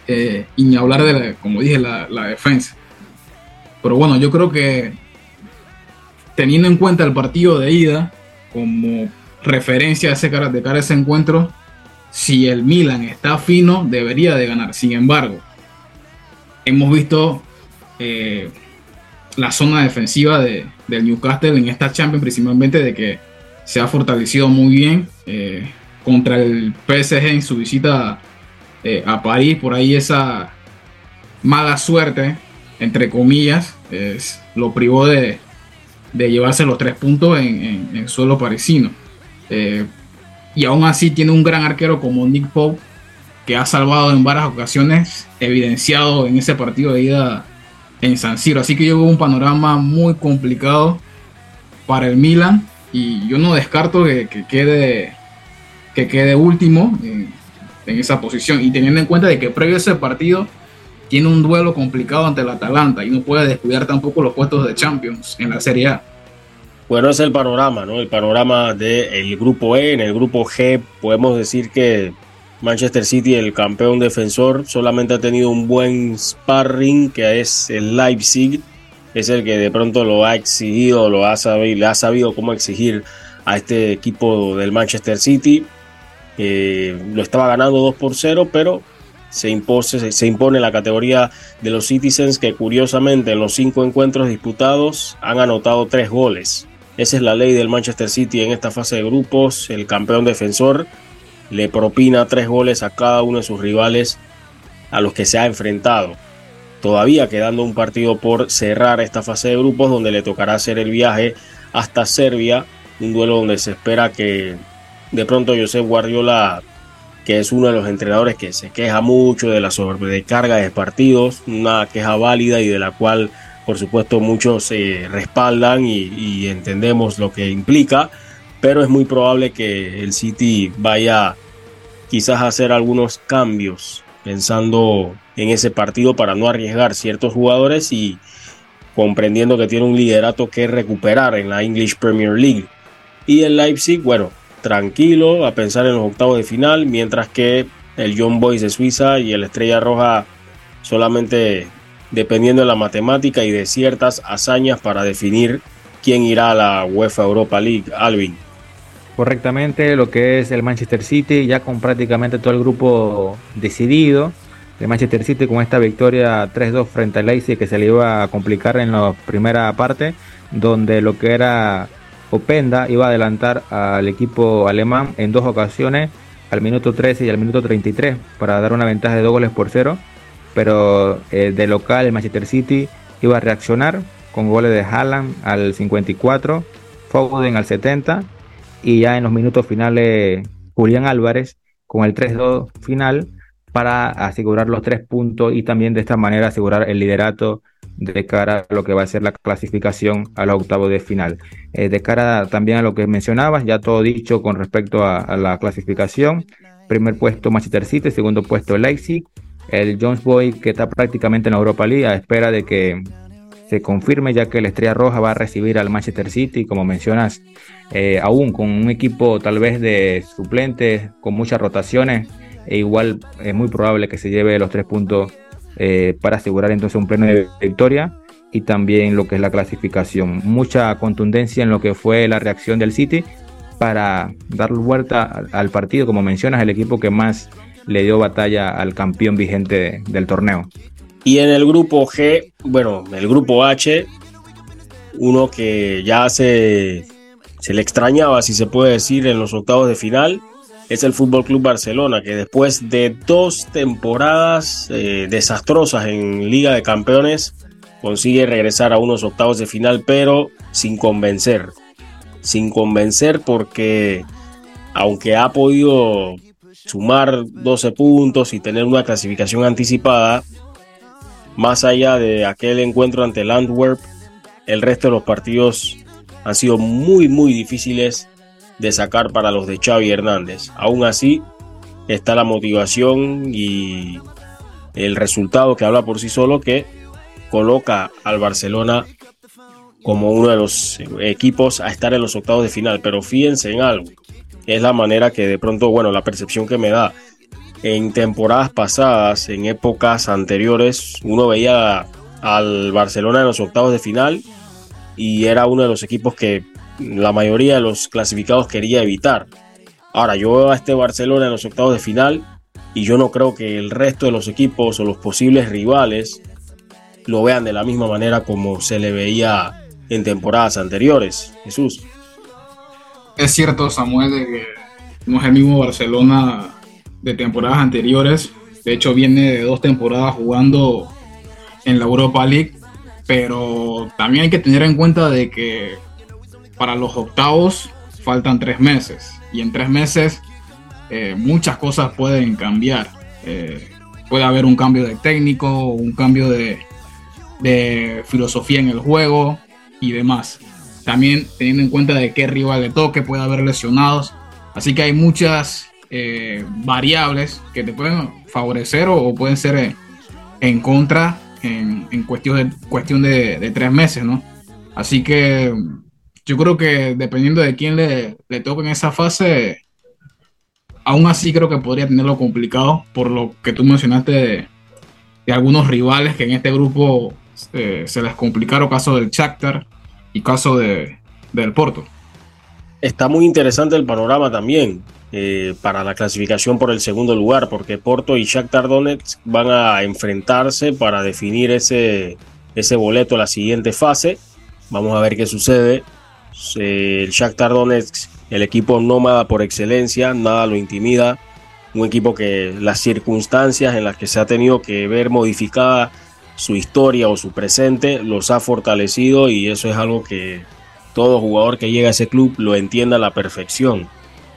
Eh, y ni hablar de, la, como dije, la, defensa. Pero bueno, yo creo que teniendo en cuenta el partido de ida como referencia a ese de cara a ese encuentro, si el Milan está fino, debería de ganar. Sin embargo, hemos visto la zona defensiva de, del Newcastle en esta Champions, principalmente de que se ha fortalecido muy bien eh, contra el PSG en su visita eh, a París. Por ahí esa mala suerte, entre comillas, es, lo privó de, llevarse los tres puntos en, suelo parisino. Eh, y aún así tiene un gran arquero como Nick Pope, que ha salvado en varias ocasiones, evidenciado en ese partido de ida en San Siro. Así que yo veo un panorama muy complicado para el Milan y yo no descarto que, quede que quede último en, esa posición y teniendo en cuenta de que previo a ese partido tiene un duelo complicado ante el Atalanta y no puede descuidar tampoco los puestos de Champions en la Serie A. Bueno, es el panorama, ¿no? El panorama del grupo E. En el grupo G podemos decir que Manchester City, el campeón defensor, solamente ha tenido un buen sparring, que es el Leipzig. Es el que de pronto lo ha exigido, lo ha sabido, le ha sabido cómo exigir a este equipo del Manchester City. Eh, lo estaba ganando 2 por 0, pero se, se, impone la categoría de los Citizens, que curiosamente en los cinco encuentros disputados han anotado tres goles. Esa es la ley del Manchester City en esta fase de grupos. El campeón defensor le propina tres goles a cada uno de sus rivales a los que se ha enfrentado. Todavía quedando un partido por cerrar esta fase de grupos donde le tocará hacer el viaje hasta Serbia, un duelo donde se espera que de pronto Josep Guardiola, que es uno de los entrenadores que se queja mucho de la sobrecarga de partidos, una queja válida y de la cual por supuesto muchos se respaldan y, y entendemos lo que implica, pero es muy probable que el City vaya quizás a hacer algunos cambios pensando en ese partido para no arriesgar ciertos jugadores y comprendiendo que tiene un liderato que recuperar en la English Premier League. Y el Leipzig, bueno, tranquilo a pensar en los octavos de final, mientras que el John Boys de Suiza y el Estrella Roja solamente dependiendo de la matemática y de ciertas hazañas para definir quién irá a la UEFA Europa League. Alvin correctamente lo que es el Manchester City, ya con prácticamente todo el grupo decidido. El Manchester City con esta victoria 3-2 frente al Leipzig que se le iba a complicar en la primera parte, donde lo que era Openda iba a adelantar al equipo alemán en dos ocasiones, al minuto 13 y al minuto 33, para dar una ventaja de dos goles por cero. Pero eh, de local el Manchester City iba a reaccionar con goles de Haaland al 54, Foden al 70 y ya en los minutos finales Julián Álvarez con el 3-2 final para asegurar los tres puntos y también de esta manera asegurar el liderato de cara a lo que va a ser la clasificación a los octavos de final. Eh, de cara también a lo que mencionabas, ya todo dicho con respecto a, la clasificación. Primer puesto Manchester City, segundo puesto Leipzig, el Jones Boy que está prácticamente en la Europa League a espera de que se confirme ya que la Estrella Roja va a recibir al Manchester City, como mencionas, eh, aún con un equipo tal vez de suplentes, con muchas rotaciones, e igual es muy probable que se lleve los tres puntos eh, para asegurar entonces un pleno de victoria y también lo que es la clasificación. Mucha contundencia en lo que fue la reacción del City para dar vuelta al partido, como mencionas, el equipo que más le dio batalla al campeón vigente del torneo. Y en el grupo G, bueno, el grupo H, uno que ya se, se le extrañaba, si se puede decir, en los octavos de final, es el Fútbol Club Barcelona, que después de dos temporadas eh, desastrosas en Liga de Campeones, consigue regresar a unos octavos de final, pero sin convencer. Sin convencer porque aunque ha podido sumar 12 puntos y tener una clasificación anticipada, más allá de aquel encuentro ante el Antwerp, el resto de los partidos han sido muy muy difíciles de sacar para los de Xavi Hernández. Aún así, está la motivación y el resultado que habla por sí solo que coloca al Barcelona como uno de los equipos a estar en los octavos de final. Pero fíjense en algo, es la manera que de pronto, bueno, la percepción que me da. En temporadas pasadas, en épocas anteriores, uno veía al Barcelona en los octavos de final y era uno de los equipos que la mayoría de los clasificados quería evitar. Ahora, yo veo a este Barcelona en los octavos de final y yo no creo que el resto de los equipos o los posibles rivales lo vean de la misma manera como se le veía en temporadas anteriores. Jesús. Es cierto, Samuel, de que no es el mismo Barcelona de temporadas anteriores. De hecho, viene de dos temporadas jugando en la Europa League. Pero también hay que tener en cuenta de que para los octavos faltan tres meses y en tres meses eh, muchas cosas pueden cambiar. Eh, puede haber un cambio de técnico, un cambio de, filosofía en el juego y demás. También teniendo en cuenta de qué rival le toque, puede haber lesionados. Así que hay muchas eh, variables que te pueden favorecer o, pueden ser en, contra en, cuestión, de, cuestión de tres meses, ¿no? Así que yo creo que dependiendo de quién le, le toque en esa fase, aún así creo que podría tenerlo complicado por lo que tú mencionaste de, algunos rivales que en este grupo eh, se les complicaron, caso del Shakhtar y caso de, del Porto. Está muy interesante el panorama también eh, para la clasificación por el segundo lugar, porque Porto y Shakhtar Donetsk van a enfrentarse para definir ese, ese boleto a la siguiente fase. Vamos a ver qué sucede el Shakhtar Donetsk, el equipo nómada por excelencia, nada lo intimida. Un equipo que las circunstancias en las que se ha tenido que ver modificada su historia o su presente los ha fortalecido y eso es algo que todo jugador que llega a ese club lo entienda a la perfección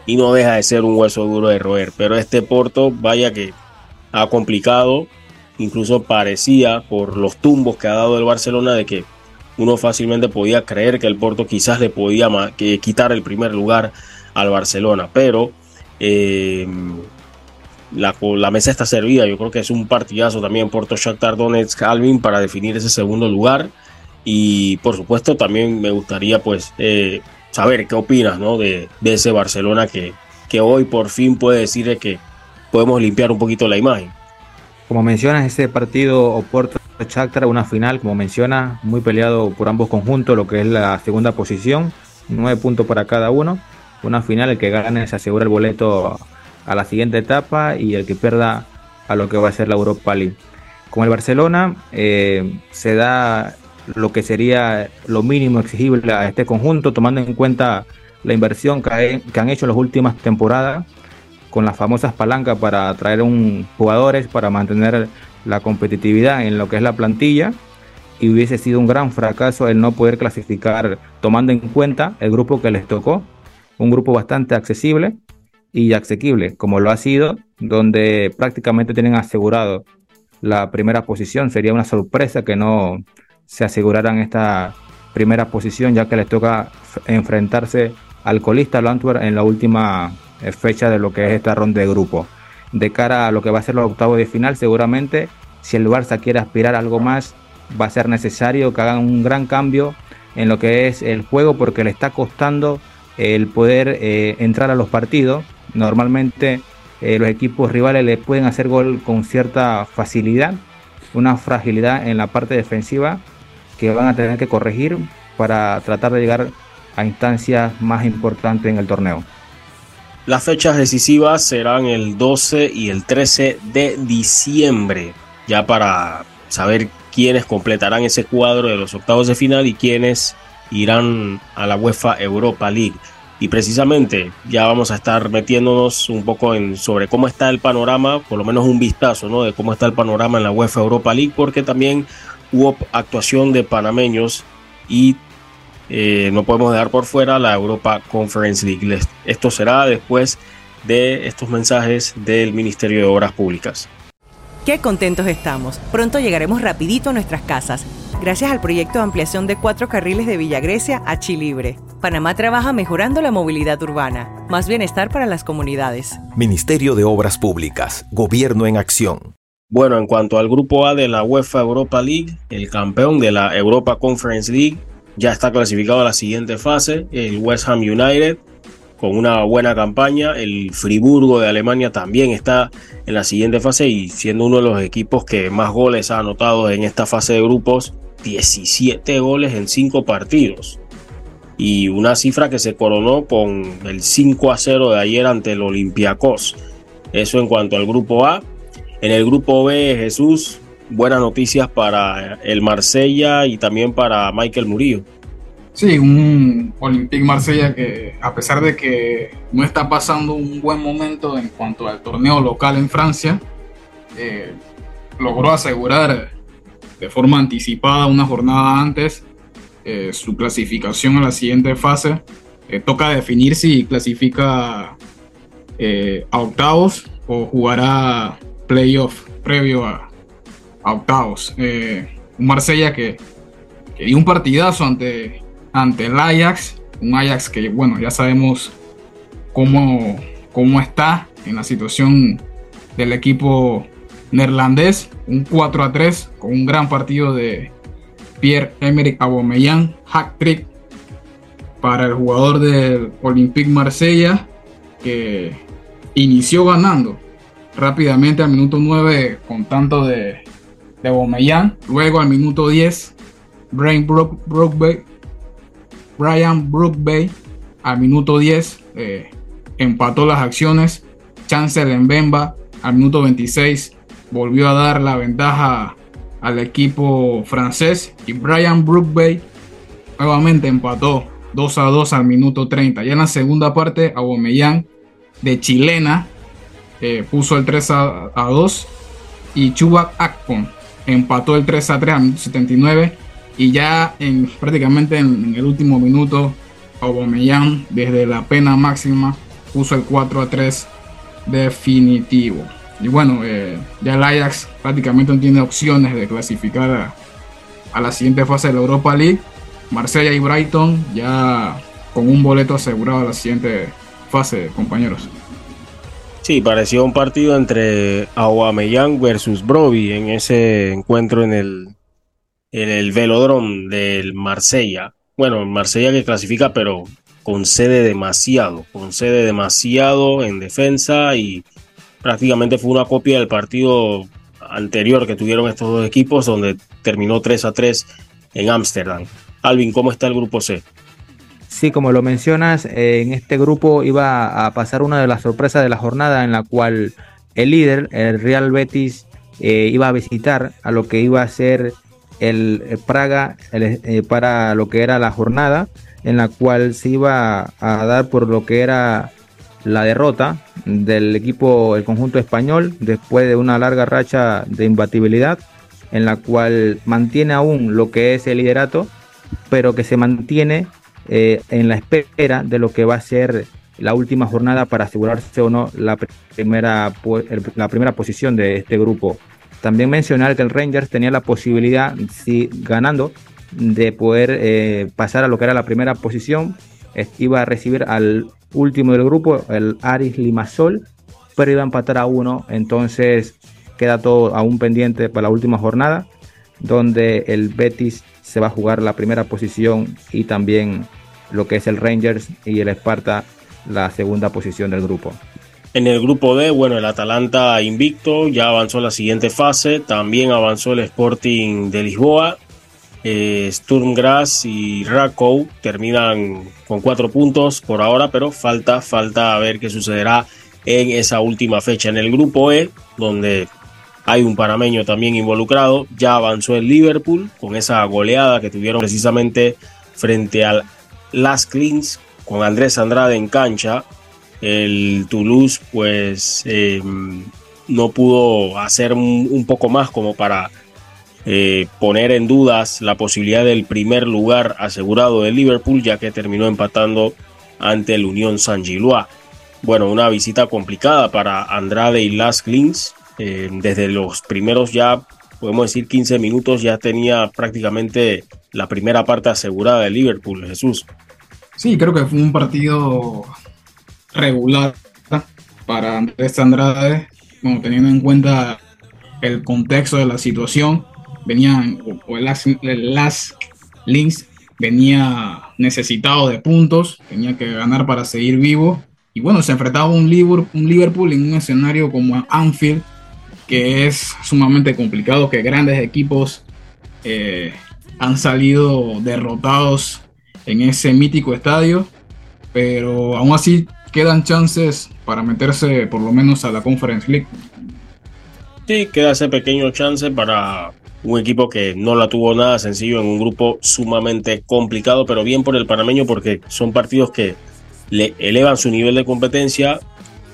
y no deja de ser un hueso duro de roer. Pero este Porto, vaya que ha complicado, incluso parecía por los tumbos que ha dado el Barcelona de que uno fácilmente podía creer que el Porto quizás le podía quitar el primer lugar al Barcelona, pero em, la, mesa está servida. Yo creo que es un partidazo también Porto Shakhtar Donetsk Calvin para definir ese segundo lugar. Y por supuesto también me gustaría pues eh, saber qué opinas ¿no? de, ese Barcelona que, que hoy por fin puede decir que podemos limpiar un poquito la imagen. Como mencionas, ese partido Oporto Shakhtar, una final, como menciona, muy peleado por ambos conjuntos, lo que es la segunda posición, nueve puntos para cada uno. Una final, el que gane se asegura el boleto a la siguiente etapa y el que pierda a lo que va a ser la Europa League. Con el Barcelona eh, se da lo que sería lo mínimo exigible a este conjunto, tomando en cuenta la inversión que, han hecho en las últimas temporadas con las famosas palancas para atraer un jugadores, para mantener la competitividad en lo que es la plantilla y hubiese sido un gran fracaso el no poder clasificar tomando en cuenta el grupo que les tocó, un grupo bastante accesible y asequible como lo ha sido, donde prácticamente tienen asegurado la primera posición. Sería una sorpresa que no se aseguraran esta primera posición ya que les toca enfrentarse al colista Antwerp en la última eh, fecha de lo que es esta ronda de grupo de cara a lo que va a ser los octavos de final, seguramente si el Barça quiere aspirar algo más, va a ser necesario que hagan un gran cambio en lo que es el juego porque le está costando el poder eh, entrar a los partidos. Normalmente eh, los equipos rivales le pueden hacer gol con cierta facilidad, una fragilidad en la parte defensiva que van a tener que corregir para tratar de llegar a instancias más importantes en el torneo. Las fechas decisivas serán el 12 y el 13 de diciembre, ya para saber quiénes completarán ese cuadro de los octavos de final y quiénes irán a la UEFA Europa League. Y precisamente ya vamos a estar metiéndonos un poco en sobre cómo está el panorama, por lo menos un vistazo, ¿no? De cómo está el panorama en la UEFA Europa League, porque también hubo actuación de panameños y eh, no podemos dejar por fuera la Europa Conference League. Esto será después de estos mensajes del Ministerio de Obras Públicas. Qué contentos estamos. Pronto llegaremos rapidito a nuestras casas, gracias al proyecto de ampliación de cuatro carriles de Villa Grecia a Chilibre. Panamá trabaja mejorando la movilidad urbana, más bienestar para las comunidades. Ministerio de Obras Públicas, Gobierno en Acción. Bueno, en cuanto al grupo A de la UEFA Europa League, el campeón de la Europa Conference League ya está clasificado a la siguiente fase, el West Ham United, con una buena campaña. El Friburgo de Alemania también está en la siguiente fase y siendo uno de los equipos que más goles ha anotado en esta fase de grupos, 17 goles en 5 partidos. Y una cifra que se coronó con el 5 a 0 de ayer ante el Olympiacos. Eso en cuanto al grupo A. En el grupo B, Jesús, buenas noticias para el Marsella y también para Michael Murillo. Sí, un Olympique Marsella que a pesar de que no está pasando un buen momento en cuanto al torneo local en Francia, eh, logró asegurar de forma anticipada una jornada antes eh, su clasificación a la siguiente fase. Eh, toca definir si clasifica a octavos o jugará playoff previo a, octavos. un Marsella que, que dio un partidazo ante ante el Ajax, un Ajax que, bueno, ya sabemos cómo, cómo está en la situación del equipo neerlandés, un 4 a 3 con un gran partido de Pierre-Emerick Aubameyang, hack trick para el jugador del Olympique Marsella que inició ganando rápidamente al minuto 9 con tanto de, de Aubameyang, luego al minuto 10 Brain Brook, Brian Brookbay al minuto 10 eh, empató las acciones. Chancellor Mbemba al minuto 26 volvió a dar la ventaja al equipo francés y Brian Brookbay nuevamente empató 2 a 2 al minuto 30. Ya en la segunda parte, Aubameyang de chilena eh, puso el 3 a, 2 y Chubac Akpon empató el 3 a 3 al minuto 79 y ya en prácticamente en, el último minuto, Aubameyang desde la pena máxima puso el 4 a 3 definitivo. Y bueno, eh, ya el Ajax prácticamente no tiene opciones de clasificar a, a, la siguiente fase de la Europa League. Marsella y Brighton ya con un boleto asegurado a la siguiente fase, compañeros. Sí, pareció un partido entre Aubameyang versus Broby en ese encuentro en el en el velódromo del Marsella. Bueno, Marsella que clasifica, pero concede demasiado, concede demasiado en defensa y prácticamente fue una copia del partido anterior que tuvieron estos dos equipos, donde terminó 3 a 3 en Ámsterdam. Alvin, ¿cómo está el grupo C? Sí, como lo mencionas, en este grupo iba a pasar una de las sorpresas de la jornada en la cual el líder, el Real Betis, eh, iba a visitar a lo que iba a ser el, Praga eh, para lo que era la jornada en la cual se iba a dar por lo que era la derrota del equipo, el conjunto español, después de una larga racha de imbatibilidad, en la cual mantiene aún lo que es el liderato, pero que se mantiene eh, en la espera de lo que va a ser la última jornada para asegurarse o no la primera, la primera posición de este grupo. También mencionar que el Rangers tenía la posibilidad, si ganando, de poder eh, pasar a lo que era la primera posición. Iba a recibir al último del grupo, el Aris Limasol, pero iba a empatar a uno. Entonces queda todo aún pendiente para la última jornada, donde el Betis se va a jugar la primera posición y también lo que es el Rangers y el Esparta la segunda posición del grupo. En el grupo D, bueno, el Atalanta invicto ya avanzó a la siguiente fase, también avanzó el Sporting de Lisboa, eh, Sturm Graz y Rakow terminan con cuatro puntos por ahora, pero falta, falta ver qué sucederá en esa última fecha. En el grupo E, donde hay un panameño también involucrado, ya avanzó el Liverpool con esa goleada que tuvieron precisamente frente al Las Cleans con Andrés Andrade en cancha el Toulouse pues eh, no pudo hacer un, poco más como para eh, poner en dudas la posibilidad del primer lugar asegurado de Liverpool ya que terminó empatando ante el Unión San Gilois. Bueno, una visita complicada para Andrade y Las Klins. Eh, desde los primeros ya, podemos decir 15 minutos, ya tenía prácticamente la primera parte asegurada de Liverpool, Jesús. Sí, creo que fue un partido regular para Andrés Andrade, teniendo en cuenta el contexto de la situación. Venían, o el Last Links venía necesitado de puntos, tenía que ganar para seguir vivo. Y bueno, se enfrentaba un Liverpool, un Liverpool en un escenario como Anfield, que es sumamente complicado, que grandes equipos eh, han salido derrotados en ese mítico estadio. Pero aún así quedan chances para meterse por lo menos a la Conference League. Sí, queda ese pequeño chance para un equipo que no la tuvo nada sencillo en un grupo sumamente complicado, pero bien por el panameño porque son partidos que le elevan su nivel de competencia.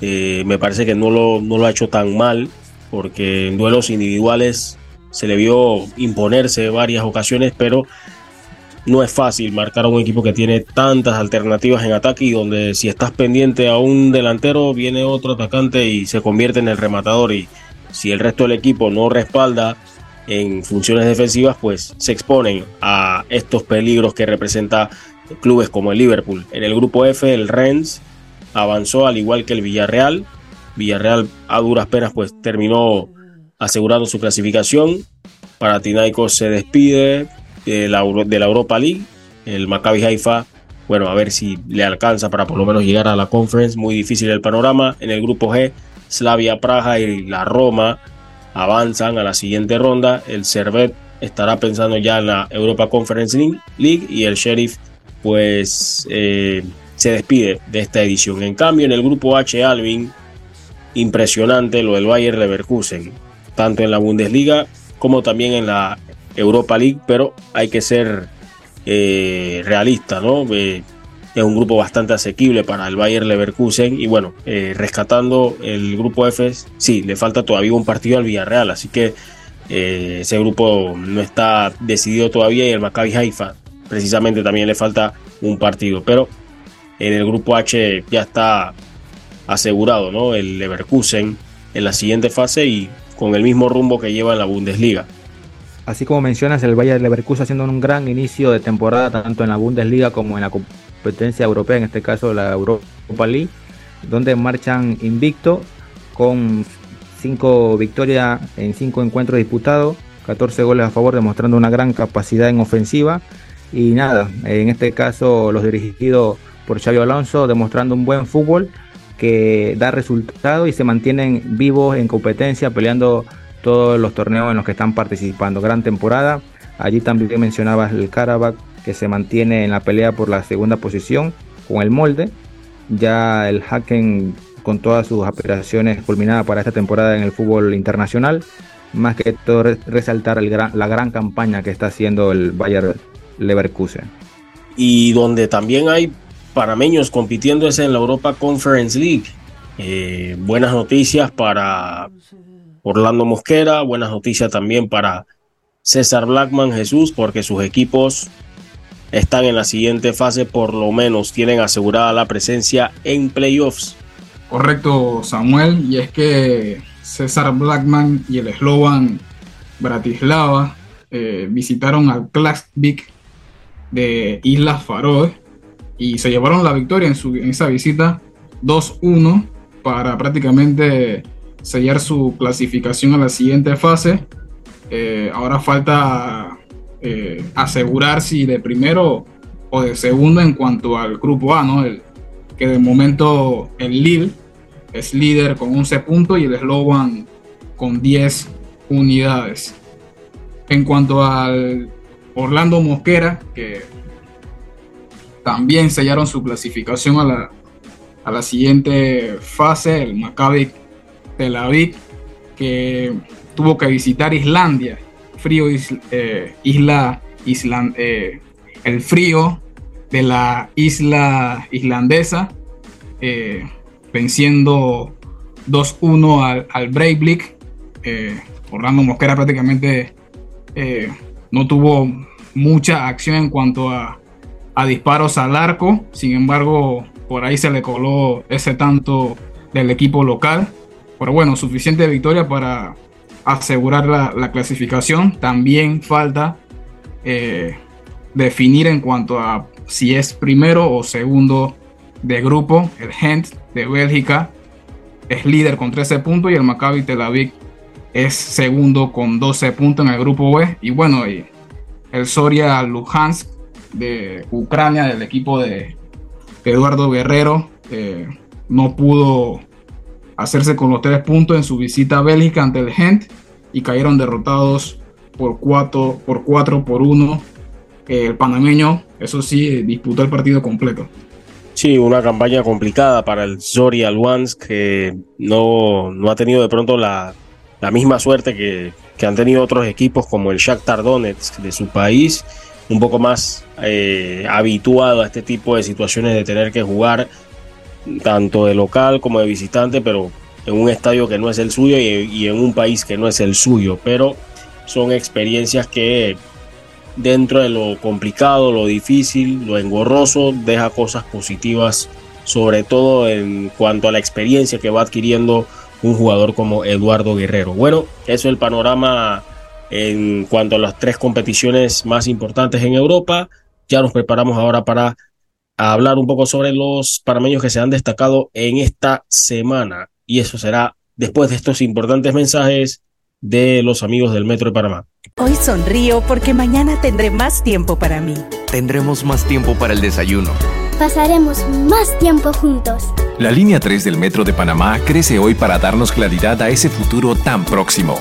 Eh, me parece que no lo, no lo ha hecho tan mal porque en duelos individuales se le vio imponerse varias ocasiones, pero no es fácil marcar a un equipo que tiene tantas alternativas en ataque y donde si estás pendiente a un delantero viene otro atacante y se convierte en el rematador y si el resto del equipo no respalda en funciones defensivas pues se exponen a estos peligros que representa clubes como el Liverpool. En el grupo F el Rennes avanzó al igual que el Villarreal. Villarreal a duras penas pues terminó asegurando su clasificación. Para Tinaicos se despide, de la, de la Europa League. El Maccabi Haifa, bueno, a ver si le alcanza para por lo menos llegar a la conference. Muy difícil el panorama. En el grupo G, Slavia Praga y la Roma avanzan a la siguiente ronda. El Servet estará pensando ya en la Europa Conference League y el Sheriff pues eh, se despide de esta edición. En cambio, en el grupo H, Alvin, impresionante lo del Bayer Leverkusen, tanto en la Bundesliga como también en la Europa League, pero hay que ser eh, realista, ¿no? Eh, es un grupo bastante asequible para el Bayer Leverkusen y bueno, eh, rescatando el grupo F, sí, le falta todavía un partido al Villarreal, así que ese grupo no está decidido todavía y el Maccabi Haifa precisamente también le falta un partido, pero en el grupo H ya está asegurado, ¿no? El Leverkusen en la siguiente fase y con el mismo rumbo que lleva en la Bundesliga. Así como mencionas, el Bayern Leverkusen haciendo un gran inicio de temporada tanto en la Bundesliga como en la competencia europea, en este caso la Europa League, donde marchan invicto con 5 victorias en 5 encuentros disputados, 14 goles a favor, demostrando una gran capacidad en ofensiva. Y nada, en este caso los dirigidos por Xavi Alonso demostrando un buen fútbol que da resultado y se mantienen vivos en competencia, peleando todos los torneos en los que están participando. Gran temporada. Allí también mencionabas el Karabakh que se mantiene en la pelea por la segunda posición con el molde. Ya el Haken con todas sus aspiraciones culminadas para esta temporada en el fútbol internacional. Más que todo resaltar la gran campaña que está haciendo el Bayer Leverkusen. Y donde también hay panameños compitiendo es en la Europa Conference League. Eh, buenas noticias para Orlando Mosquera. Buenas noticias también para César Blackman Jesús, porque sus equipos están en la siguiente fase, por lo menos tienen asegurada la presencia en playoffs. Correcto, Samuel, y es que César Blackman y el Slovan Bratislava eh, visitaron al Classic de Islas Faroe y se llevaron la victoria en, su, en esa visita 2-1 para prácticamente sellar su clasificación a la siguiente fase. Eh, ahora falta eh, asegurar si de primero o de segundo en cuanto al grupo A, ¿no? El, que de momento el Lille es líder con 11 puntos y el Slovan con 10 unidades. En cuanto al Orlando Mosquera, que también sellaron su clasificación a la, a la siguiente fase, el Maccabi Tel Aviv, que tuvo que visitar Islandia, frío eh, isla, isla eh, el frío de la isla islandesa, eh, venciendo 2-1 al, al Breivik. Orlando Mosquera prácticamente no tuvo mucha acción en cuanto a, a disparos al arco, sin embargo, por ahí se le coló ese tanto del equipo local. Pero bueno, suficiente victoria para asegurar la, clasificación. También falta eh, definir en cuanto a si es primero o segundo de grupo. El Gent de Bélgica es líder con 13 puntos y el Maccabi Tel Aviv es segundo con 12 puntos en el grupo B. Y bueno, el Soria Luhansk de Ucrania, del equipo de Eduardo Guerrero, eh, no pudo hacerse con los tres puntos en su visita a Bélgica ante el Gent y cayeron derrotados por 4 por, cuatro, por 1. el panameño, eso sí, disputó el partido completo. Sí, una campaña complicada para el Zoria Luhansk que no, no ha tenido de pronto la, la misma suerte que, que, han tenido otros equipos como el Shakhtar Donetsk de su país, un poco más eh, habituado a este tipo de situaciones de tener que jugar tanto de local como de visitante, pero en un estadio que no es el suyo y, en un país que no es el suyo. Pero son experiencias que dentro de lo complicado, lo difícil, lo engorroso, deja cosas positivas, sobre todo en cuanto a la experiencia que va adquiriendo un jugador como Eduardo Guerrero. Bueno, eso es el panorama en cuanto a las tres competiciones más importantes en Europa. Ya nos preparamos ahora para hablar un poco sobre los parameños que se han destacado en esta semana. Y eso será después de estos importantes mensajes de los amigos del Metro de Panamá. Hoy sonrío porque mañana tendré más tiempo para mí. Tendremos más tiempo para el desayuno. Pasaremos más tiempo juntos. La línea 3 del Metro de Panamá crece hoy para darnos claridad a ese futuro tan próximo.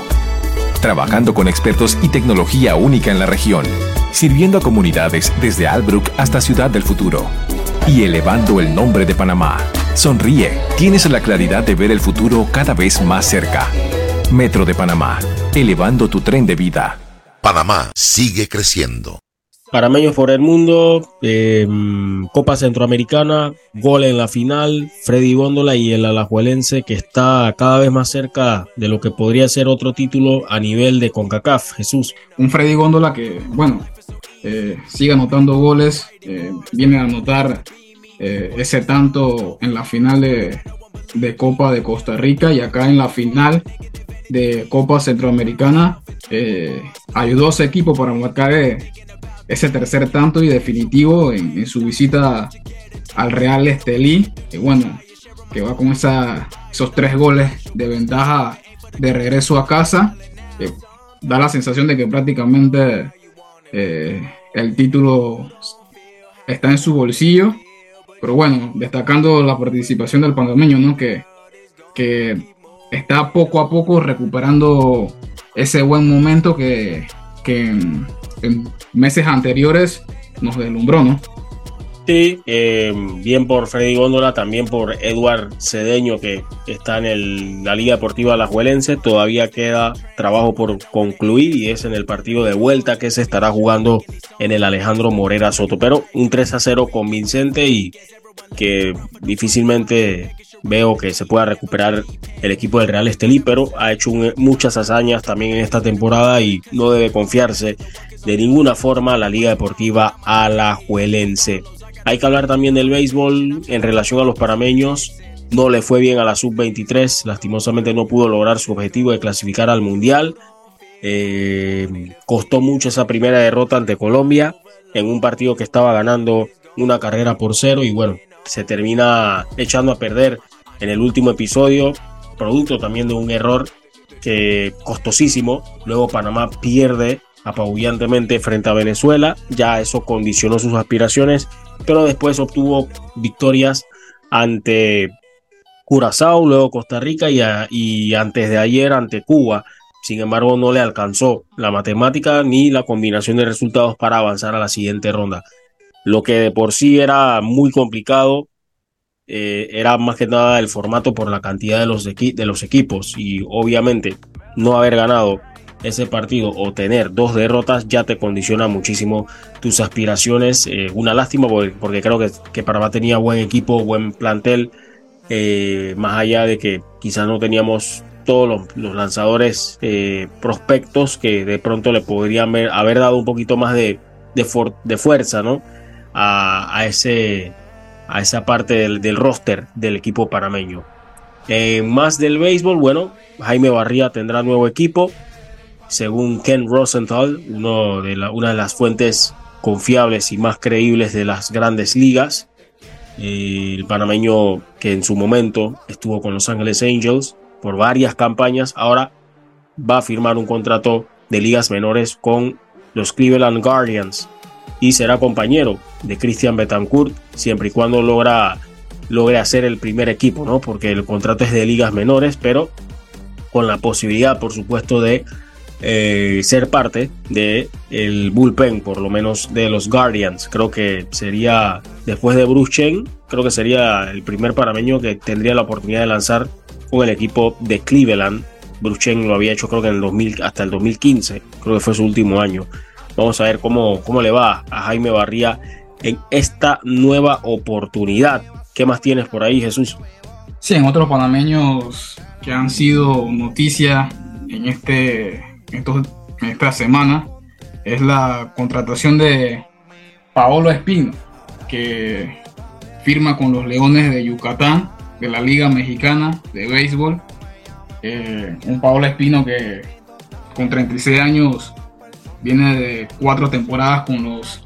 Trabajando con expertos y tecnología única en la región sirviendo a comunidades desde Albrook hasta Ciudad del Futuro y elevando el nombre de Panamá. Sonríe, tienes la claridad de ver el futuro cada vez más cerca. Metro de Panamá, elevando tu tren de vida. Panamá sigue creciendo. Parameños por el mundo, eh, Copa Centroamericana, gol en la final, Freddy Góndola y el alajuelense que está cada vez más cerca de lo que podría ser otro título a nivel de CONCACAF, Jesús. Un Freddy Góndola que, bueno, eh, sigue anotando goles, eh, viene a anotar eh, ese tanto en la final de, Copa de Costa Rica y acá en la final de Copa Centroamericana ayudó a ese equipo para marcar ese tercer tanto y definitivo en, su visita al Real Estelí, que bueno, que va con esa, esos tres goles de ventaja de regreso a casa, da la sensación de que prácticamente eh, el título está en su bolsillo. Pero bueno, destacando la participación del panameño, ¿no? Que, que está poco a poco recuperando ese buen momento que, en, en meses anteriores nos deslumbró, ¿no? Sí, eh, bien por Freddy Góndola, también por Eduard Cedeño, que está en la Liga Deportiva Alajuelense. Todavía queda trabajo por concluir y es en el partido de vuelta que se estará jugando en el Alejandro Morera Soto. Pero un 3 a 0 convincente y que difícilmente veo que se pueda recuperar el equipo del Real Estelí, pero ha hecho muchas hazañas también en esta temporada y no debe confiarse de ninguna forma la Liga Deportiva Alajuelense. Hay que hablar también del béisbol en relación a los parameños. No le fue bien a la sub-23, lastimosamente no pudo lograr su objetivo de clasificar al Mundial. Eh, costó mucho esa primera derrota ante Colombia en un partido que estaba ganando una carrera por cero y bueno, se termina echando a perder en el último episodio, producto también de un error que costosísimo. Luego Panamá pierde apabullantemente frente a Venezuela, ya eso condicionó sus aspiraciones pero después obtuvo victorias ante Curazao, luego Costa Rica y, y antes de ayer ante Cuba. Sin embargo, no le alcanzó la matemática ni la combinación de resultados para avanzar a la siguiente ronda. Lo que de por sí era muy complicado eh, era más que nada el formato por la cantidad de los, de los equipos y obviamente no haber ganado ese partido o tener dos derrotas ya te condiciona muchísimo tus aspiraciones. Eh, una lástima porque, creo que, que, Panamá tenía buen equipo, buen plantel, eh, más allá de que quizás no teníamos todos los, lanzadores prospectos que de pronto le podrían haber, dado un poquito más de, de, fuerza ¿no? a, a ese a esa parte del, roster del equipo parameño. Eh, más del béisbol, bueno, Jaime Barría tendrá nuevo equipo, según Ken Rosenthal, uno de una de las fuentes confiables y más creíbles de las grandes ligas. Eh, el panameño que en su momento estuvo con Los Angeles Angels por varias campañas, ahora va a firmar un contrato de ligas menores con los Cleveland Guardians y será compañero de Christian Betancourt siempre y cuando logra logre hacer el primer equipo, ¿no? Porque el contrato es de ligas menores, pero con la posibilidad, por supuesto, de eh, ser parte de el bullpen, por lo menos de los Guardians. Creo que sería después de Bruce Chen, creo que sería el primer parameño que tendría la oportunidad de lanzar con el equipo de Cleveland. Bruce Chen lo había hecho creo en el 2000 hasta el 2015, creo que fue su último año. Vamos a ver cómo, cómo le va a Jaime Barría en esta nueva oportunidad. ¿Qué más tienes por ahí, Jesús? Sí, en otros panameños que han sido noticia en, este, en, esta semana es la contratación de Paolo Espino, que firma con los Leones de Yucatán, de la Liga Mexicana de Béisbol. Eh, un Paolo Espino que con 36 años viene de cuatro temporadas con los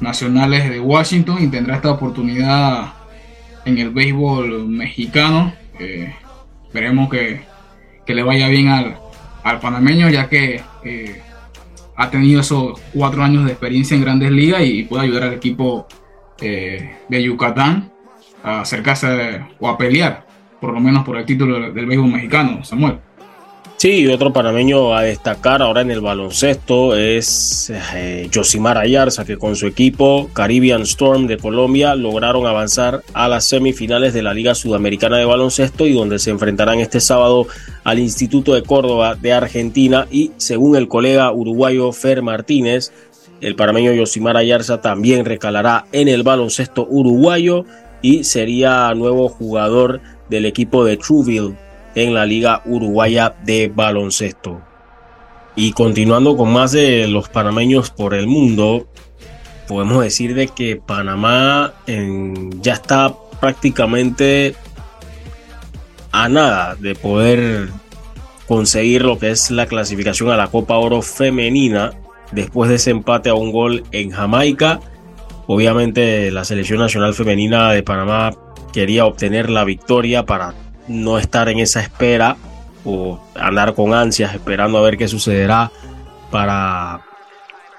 Nacionales de Washington y tendrá esta oportunidad en el béisbol mexicano. Eh, esperemos que, le vaya bien al, panameño ya que eh, ha tenido esos cuatro años de experiencia en grandes ligas y, puede ayudar al equipo eh, de Yucatán a acercarse o a pelear por lo menos por el título del béisbol mexicano, Samuel. Sí, otro panameño a destacar ahora en el baloncesto es eh, Josimar Ayarza, que con su equipo Caribbean Storm de Colombia lograron avanzar a las semifinales de la Liga Sudamericana de Baloncesto y donde se enfrentarán este sábado al Instituto de Córdoba de Argentina y según el colega uruguayo Fer Martínez, el panameño Josimar Ayarza también recalará en el baloncesto uruguayo y sería nuevo jugador del equipo de Trouville en la Liga Uruguaya de Baloncesto. Y continuando con más de los panameños por el mundo, podemos decir de que Panamá ya está prácticamente a nada de poder conseguir lo que es la clasificación a la Copa Oro femenina después de ese empate a un gol en Jamaica. Obviamente la selección nacional femenina de Panamá quería obtener la victoria para no estar en esa espera o andar con ansias esperando a ver qué sucederá para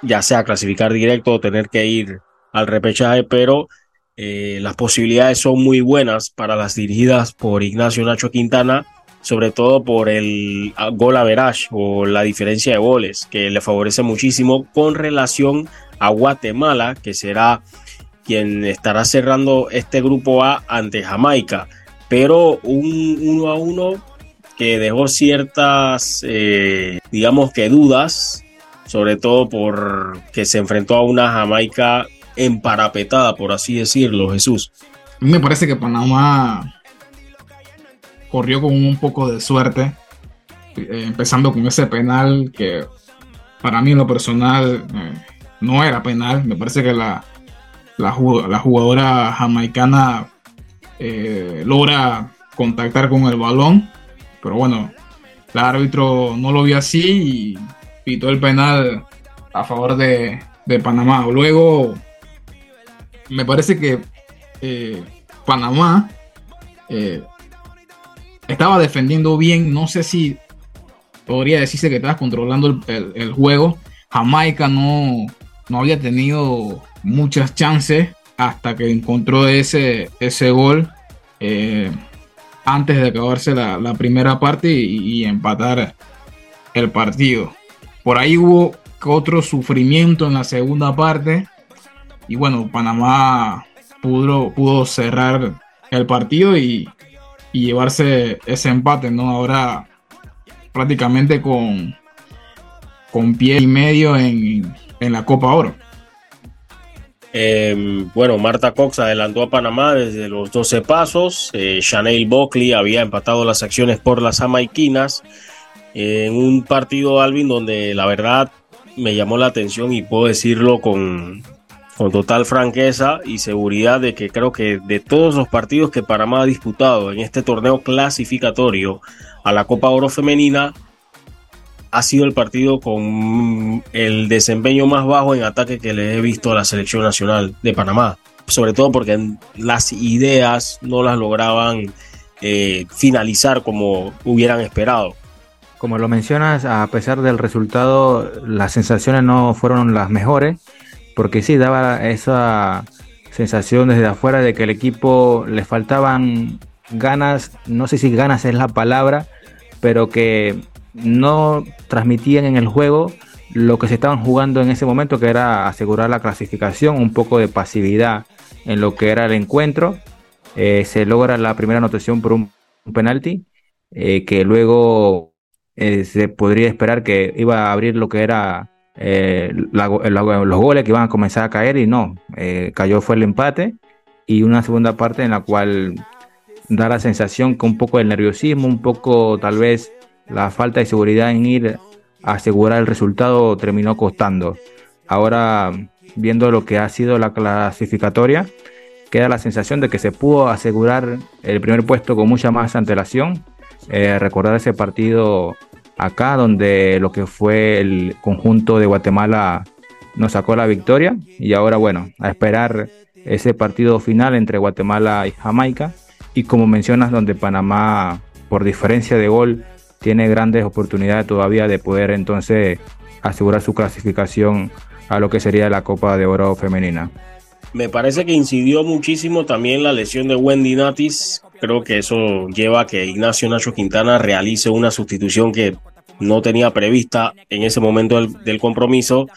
ya sea clasificar directo o tener que ir al repechaje, pero eh, las posibilidades son muy buenas para las dirigidas por Ignacio Nacho Quintana, sobre todo por el gol average o la diferencia de goles, que le favorece muchísimo con relación a Guatemala, que será quien estará cerrando este grupo A ante Jamaica pero un uno a uno que dejó ciertas, eh, digamos que dudas, sobre todo por que se enfrentó a una Jamaica emparapetada, por así decirlo, Jesús. A mí me parece que Panamá corrió con un poco de suerte, eh, empezando con ese penal que para mí en lo personal eh, no era penal, me parece que la, la jugadora jamaicana eh, logra contactar con el balón, pero bueno, el árbitro no lo vio así y pitó el penal a favor de, Panamá. Luego, me parece que eh, Panamá eh, estaba defendiendo bien, no sé si podría decirse que estaba controlando el, juego. Jamaica no, no había tenido muchas chances hasta que encontró ese, ese gol. Eh, antes de acabarse la, primera parte y, empatar el partido. Por ahí hubo otro sufrimiento en la segunda parte y bueno, Panamá pudo, pudo cerrar el partido y, llevarse ese empate, ¿no? Ahora prácticamente con, con pie y medio en, en la Copa Oro. Em, bueno, Marta Cox adelantó a Panamá desde los 12 pasos. Eh, Chanel Buckley había empatado las acciones por las jamaiquinas en un partido, Alvin, donde la verdad me llamó la atención y puedo decirlo con, con total franqueza y seguridad de que creo que de todos los partidos que Panamá ha disputado en este torneo clasificatorio a la Copa Oro Femenina, ha sido el partido con el desempeño más bajo en ataque que le he visto a la selección nacional de Panamá. Sobre todo porque las ideas no las lograban eh, finalizar como hubieran esperado. Como lo mencionas, a pesar del resultado, las sensaciones no fueron las mejores, porque sí daba esa sensación desde afuera de que el equipo le faltaban ganas, no sé si ganas es la palabra, pero que no transmitían en el juego lo que se estaban jugando en ese momento, que era asegurar la clasificación, un poco de pasividad en lo que era el encuentro. Eh, se logra la primera anotación por un, penalti, eh, que luego eh, se podría esperar que iba a abrir lo que era los goles que iban a comenzar a caer y no, cayó fue el empate y una segunda parte en la cual da la sensación que un poco de nerviosismo, un poco tal vez la falta de seguridad en ir a asegurar el resultado terminó costando. Ahora, viendo lo que ha sido la clasificatoria, queda la sensación de que se pudo asegurar el primer puesto con mucha más antelación. Eh, recordar ese partido acá, donde lo que fue el conjunto de Guatemala nos sacó la victoria. Y ahora, bueno, a esperar ese partido final entre Guatemala y Jamaica. Y como mencionas, donde Panamá, por diferencia de gol, tiene grandes oportunidades todavía de poder entonces asegurar su clasificación a lo que sería la Copa de Oro femenina. Me parece que incidió muchísimo también la lesión de Wendy Natis. Creo que eso lleva a que Ignacio Nacho Quintana realice una sustitución que no tenía prevista en ese momento del, compromiso.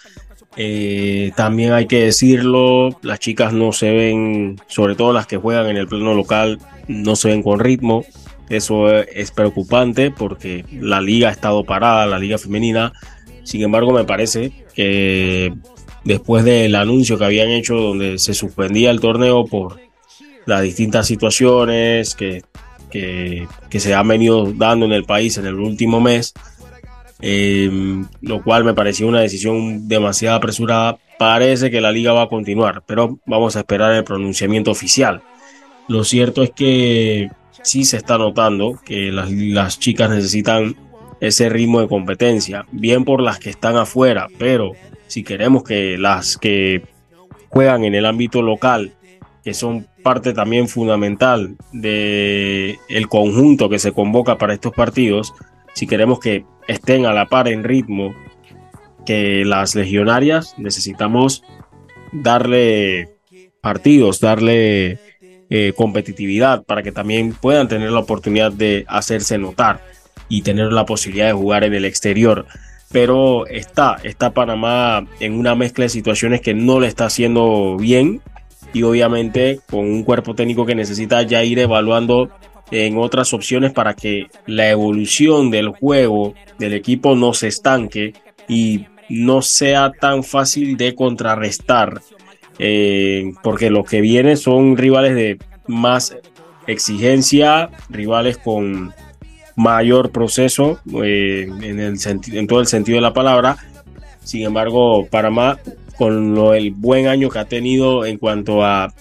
Eh, también hay que decirlo, las chicas no se ven, sobre todo las que juegan en el plano local, no se ven con ritmo. Eso es preocupante porque la liga ha estado parada, la liga femenina. Sin embargo, me parece que después del anuncio que habían hecho donde se suspendía el torneo por las distintas situaciones que, que, se han venido dando en el país en el último mes, eh, lo cual me pareció una decisión demasiado apresurada. Parece que la liga va a continuar, pero vamos a esperar el pronunciamiento oficial. Lo cierto es que sí se está notando que las, chicas necesitan ese ritmo de competencia, bien por las que están afuera, pero si queremos que las que juegan en el ámbito local, que son parte también fundamental del el conjunto que se convoca para estos partidos, si queremos que estén a la par en ritmo que las legionarias, necesitamos darle partidos, darle eh, competitividad para que también puedan tener la oportunidad de hacerse notar y tener la posibilidad de jugar en el exterior. Pero está, está Panamá en una mezcla de situaciones que no le está haciendo bien y obviamente con un cuerpo técnico que necesita ya ir evaluando en otras opciones para que la evolución del juego del equipo no se estanque y no sea tan fácil de contrarrestar eh, porque lo que viene son rivales de más exigencia, rivales con mayor proceso eh, en todo el sentido de la palabra. Sin embargo, Panamá, con lo, el buen año que ha tenido en cuanto a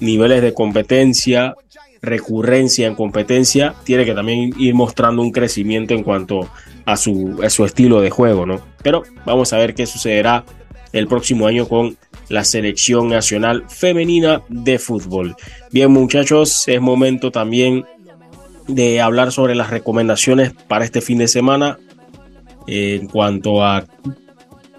niveles de competencia, recurrencia en competencia, tiene que también ir mostrando un crecimiento en cuanto a su, a su estilo de juego, ¿no? Pero vamos a ver qué sucederá el próximo año con la selección nacional femenina de fútbol. Bien muchachos, es momento también de hablar sobre las recomendaciones para este fin de semana en cuanto a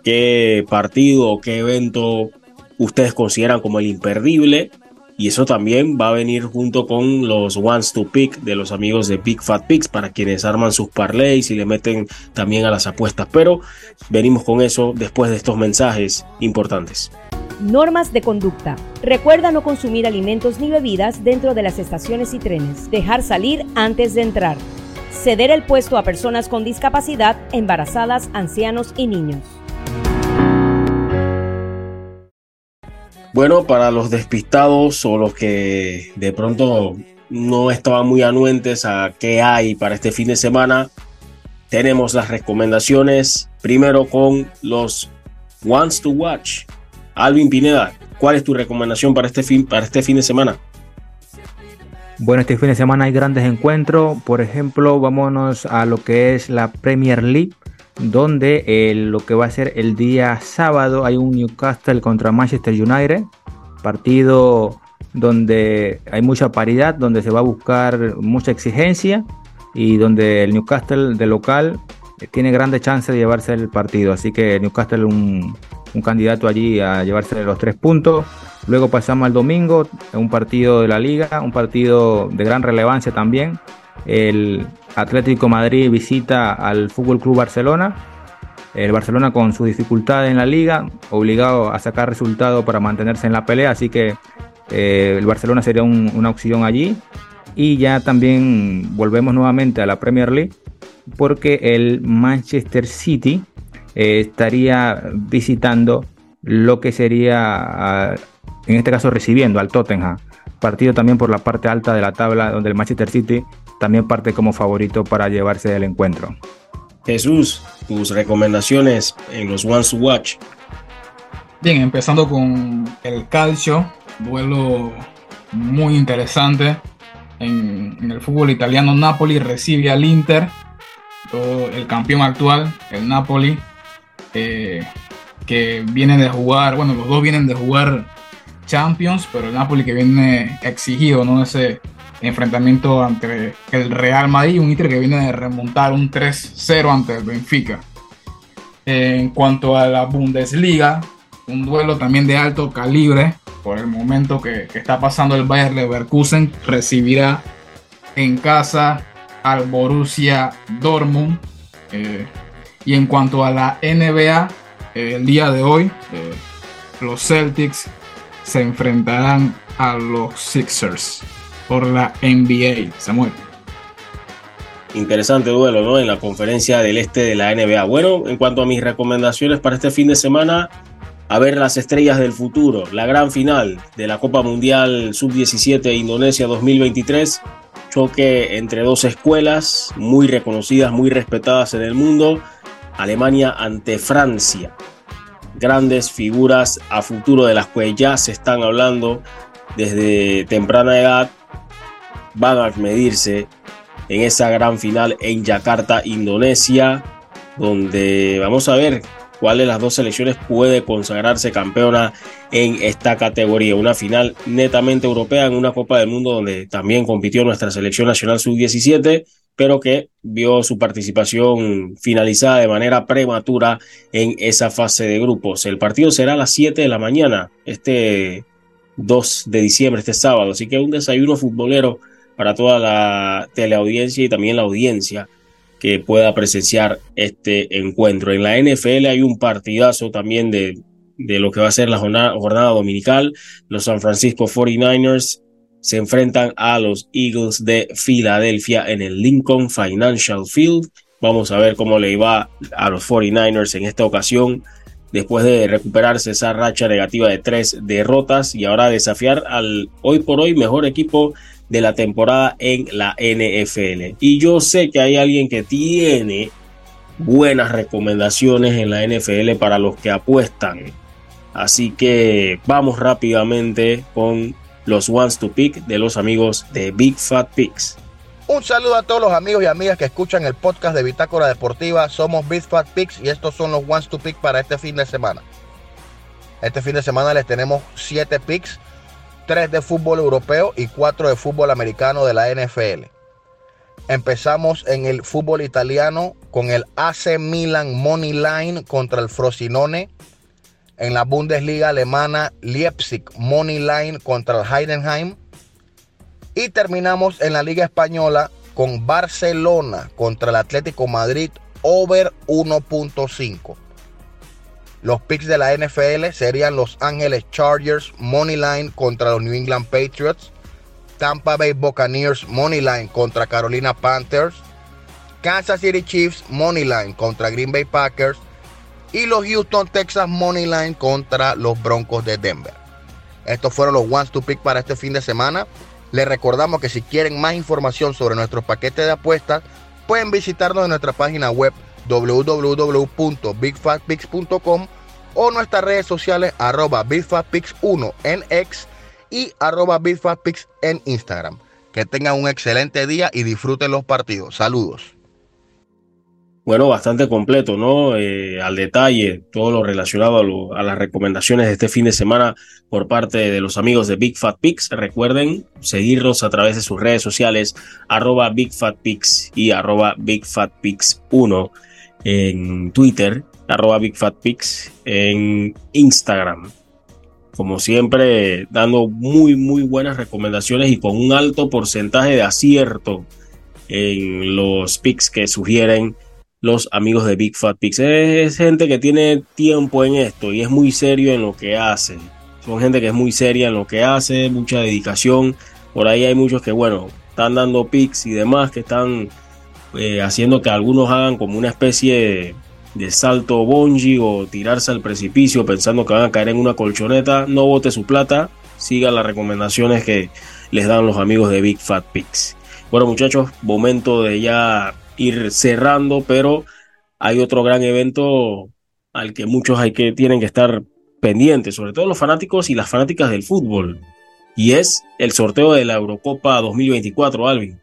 qué partido o qué evento ustedes consideran como el imperdible Y eso también va a venir junto con los ones to pick de los amigos de Big Fat Picks para quienes arman sus parlays y le meten también a las apuestas. Pero venimos con eso después de estos mensajes importantes. Normas de conducta. Recuerda no consumir alimentos ni bebidas dentro de las estaciones y trenes. Dejar salir antes de entrar. Ceder el puesto a personas con discapacidad, embarazadas, ancianos y niños. Bueno, para los despistados o los que de pronto no estaban muy anuentes a qué hay para este fin de semana, tenemos las recomendaciones primero con los Wants to Watch. Alvin Pineda, ¿cuál es tu recomendación para este fin, para este fin de semana? Bueno, este fin de semana hay grandes encuentros. Por ejemplo, vámonos a lo que es la Premier League, donde eh, lo que va a ser el día sábado hay un Newcastle contra Manchester United, partido donde hay mucha paridad, donde se va a buscar mucha exigencia y donde el Newcastle de local eh, tiene grandes chances de llevarse el partido. Así que Newcastle un, un candidato allí a llevarse los tres puntos. Luego pasamos al domingo, un partido de la liga, un partido de gran relevancia también. El Atlético Madrid visita al Fútbol Club Barcelona. El Barcelona con su dificultad en la liga, obligado a sacar resultados para mantenerse en la pelea, así que eh, el Barcelona sería una opción allí. Y ya también volvemos nuevamente a la Premier League, porque el Manchester City eh, estaría visitando lo que sería, ah, en este caso recibiendo al Tottenham. Partido también por la parte alta de la tabla, donde el Manchester City también parte como favorito para llevarse el encuentro. Jesús, tus recomendaciones en los Ones to Watch. Bien, empezando con el calcio, duelo muy interesante. En, en el fútbol italiano, Napoli recibe al Inter, el campeón actual, el Napoli, eh, que viene de jugar, bueno, los dos vienen de jugar Champions, pero el Napoli que viene exigido, ¿no? Ese enfrentamiento ante el Real Madrid, un Inter que viene de remontar un 3-0 ante el Benfica. En cuanto a la Bundesliga, un duelo también de alto calibre, por el momento que, está pasando el Bayern Leverkusen, recibirá en casa al Borussia Dortmund. Eh, y en cuanto a la NBA, el día de hoy, eh, los Celtics se enfrentarán a los Sixers por la NBA. Samuel. Interesante duelo, ¿no? En la conferencia del este de la NBA. Bueno, en cuanto a mis recomendaciones para este fin de semana, a ver las estrellas del futuro, la gran final de la Copa Mundial Sub-17 Indonesia 2023, choque entre dos escuelas muy reconocidas, muy respetadas en el mundo Alemania ante Francia. Grandes figuras a futuro de las que ya se están hablando desde temprana edad van a medirse en esa gran final en Yakarta, Indonesia, donde vamos a ver cuál de las dos selecciones puede consagrarse campeona en esta categoría. Una final netamente europea en una Copa del Mundo donde también compitió nuestra selección nacional sub-17 pero que vio su participación finalizada de manera prematura en esa fase de grupos. El partido será a las 7 de la mañana, este 2 de diciembre, este sábado, así que un desayuno futbolero para toda la teleaudiencia y también la audiencia que pueda presenciar este encuentro. En la NFL hay un partidazo también de, de lo que va a ser la jornada, jornada dominical. Los San Francisco 49ers se enfrentan a los Eagles de Filadelfia en el Lincoln Financial Field. Vamos a ver cómo le va a los 49ers en esta ocasión, después de recuperarse esa racha negativa de tres derrotas y ahora desafiar al hoy por hoy mejor equipo de la temporada en la NFL. Y yo sé que hay alguien que tiene buenas recomendaciones en la NFL para los que apuestan. Así que vamos rápidamente con los ones to pick de los amigos de Big Fat Picks. Un saludo a todos los amigos y amigas que escuchan el podcast de Bitácora Deportiva. Somos Big Fat Picks y estos son los ones to pick para este fin de semana. Este fin de semana les tenemos 7 picks, 3 de fútbol europeo y 4 de fútbol americano de la NFL. Empezamos en el fútbol italiano con el AC Milan Money Line contra el Frosinone En la Bundesliga alemana, Leipzig Money Line contra el Heidenheim. Y terminamos en la Liga Española con Barcelona contra el Atlético Madrid over 1.5. Los picks de la NFL serían Los Ángeles Chargers Money Line contra los New England Patriots, Tampa Bay Buccaneers Money Line contra Carolina Panthers, Kansas City Chiefs Money Line contra Green Bay Packers y los Houston Texas Money Line contra los Broncos de Denver. Estos fueron los ones to pick para este fin de semana. Les recordamos que si quieren más información sobre nuestro paquete de apuestas, pueden visitarnos en nuestra página web www.bigfatpix.com o nuestras redes sociales arroba bigfatpix1 en X y arroba bigfatpix en Instagram. Que tengan un excelente día y disfruten los partidos. Saludos. Bueno, bastante completo, ¿no? Eh, al detalle, todo lo relacionado a, las recomendaciones de este fin de semana por parte de los amigos de Big Fat Pix. Recuerden seguirnos a través de sus redes sociales, arroba Big y arroba Big Fat Pix 1 en Twitter, arroba Big en Instagram. Como siempre, dando muy, muy buenas recomendaciones y con un alto porcentaje de acierto en los picks que sugieren los amigos de Big Fat Pix. Es, gente que tiene tiempo en esto y es muy serio en lo que hace. Son gente que es muy seria en lo que hace, mucha dedicación. Por ahí hay muchos que, bueno, están dando pics y demás, que están eh, haciendo que algunos hagan como una especie de, salto bungee o tirarse al precipicio pensando que van a caer en una colchoneta. No bote su plata, siga las recomendaciones que les dan los amigos de Big Fat Pix. Bueno muchachos, momento de ya ir cerrando, pero hay otro gran evento al que muchos hay que tienen que estar pendientes, sobre todo los fanáticos y las fanáticas del fútbol, y es el sorteo de la Eurocopa 2024, Alvin.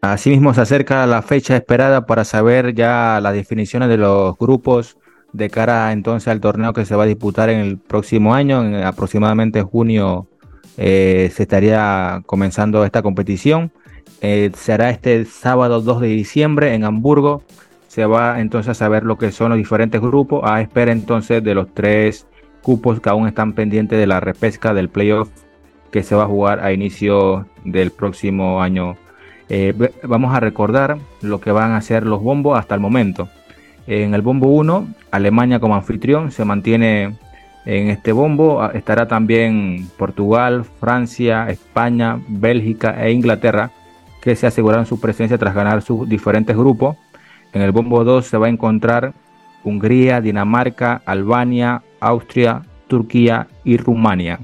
Asimismo se acerca la fecha esperada para saber ya las definiciones de los grupos de cara entonces al torneo que se va a disputar en el próximo año, en aproximadamente junio eh, se estaría comenzando esta competición. Eh, será este sábado 2 de diciembre en Hamburgo. Se va entonces a saber lo que son los diferentes grupos, a espera entonces de los tres cupos que aún están pendientes de la repesca del playoff que se va a jugar a inicio del próximo año. Eh, vamos a recordar lo que van a hacer los bombos hasta el momento. En el bombo 1, Alemania como anfitrión se mantiene en este bombo. Estará también Portugal, Francia, España, Bélgica e Inglaterra que se aseguraron su presencia tras ganar sus diferentes grupos. En el bombo 2 se va a encontrar Hungría, Dinamarca, Albania, Austria, Turquía y Rumania.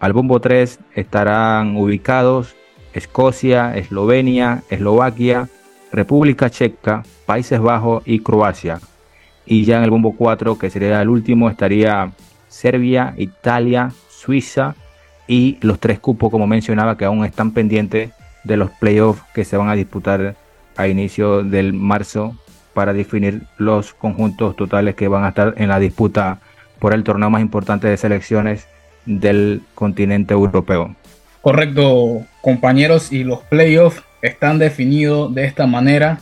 Al bombo 3 estarán ubicados Escocia, Eslovenia, Eslovaquia, República Checa, Países Bajos y Croacia. Y ya en el bombo 4, que sería el último, estaría Serbia, Italia, Suiza y los tres cupos, como mencionaba, que aún están pendientes de los playoffs que se van a disputar a inicio del marzo para definir los conjuntos totales que van a estar en la disputa por el torneo más importante de selecciones del continente europeo. Correcto, compañeros, y los playoffs están definidos de esta manera.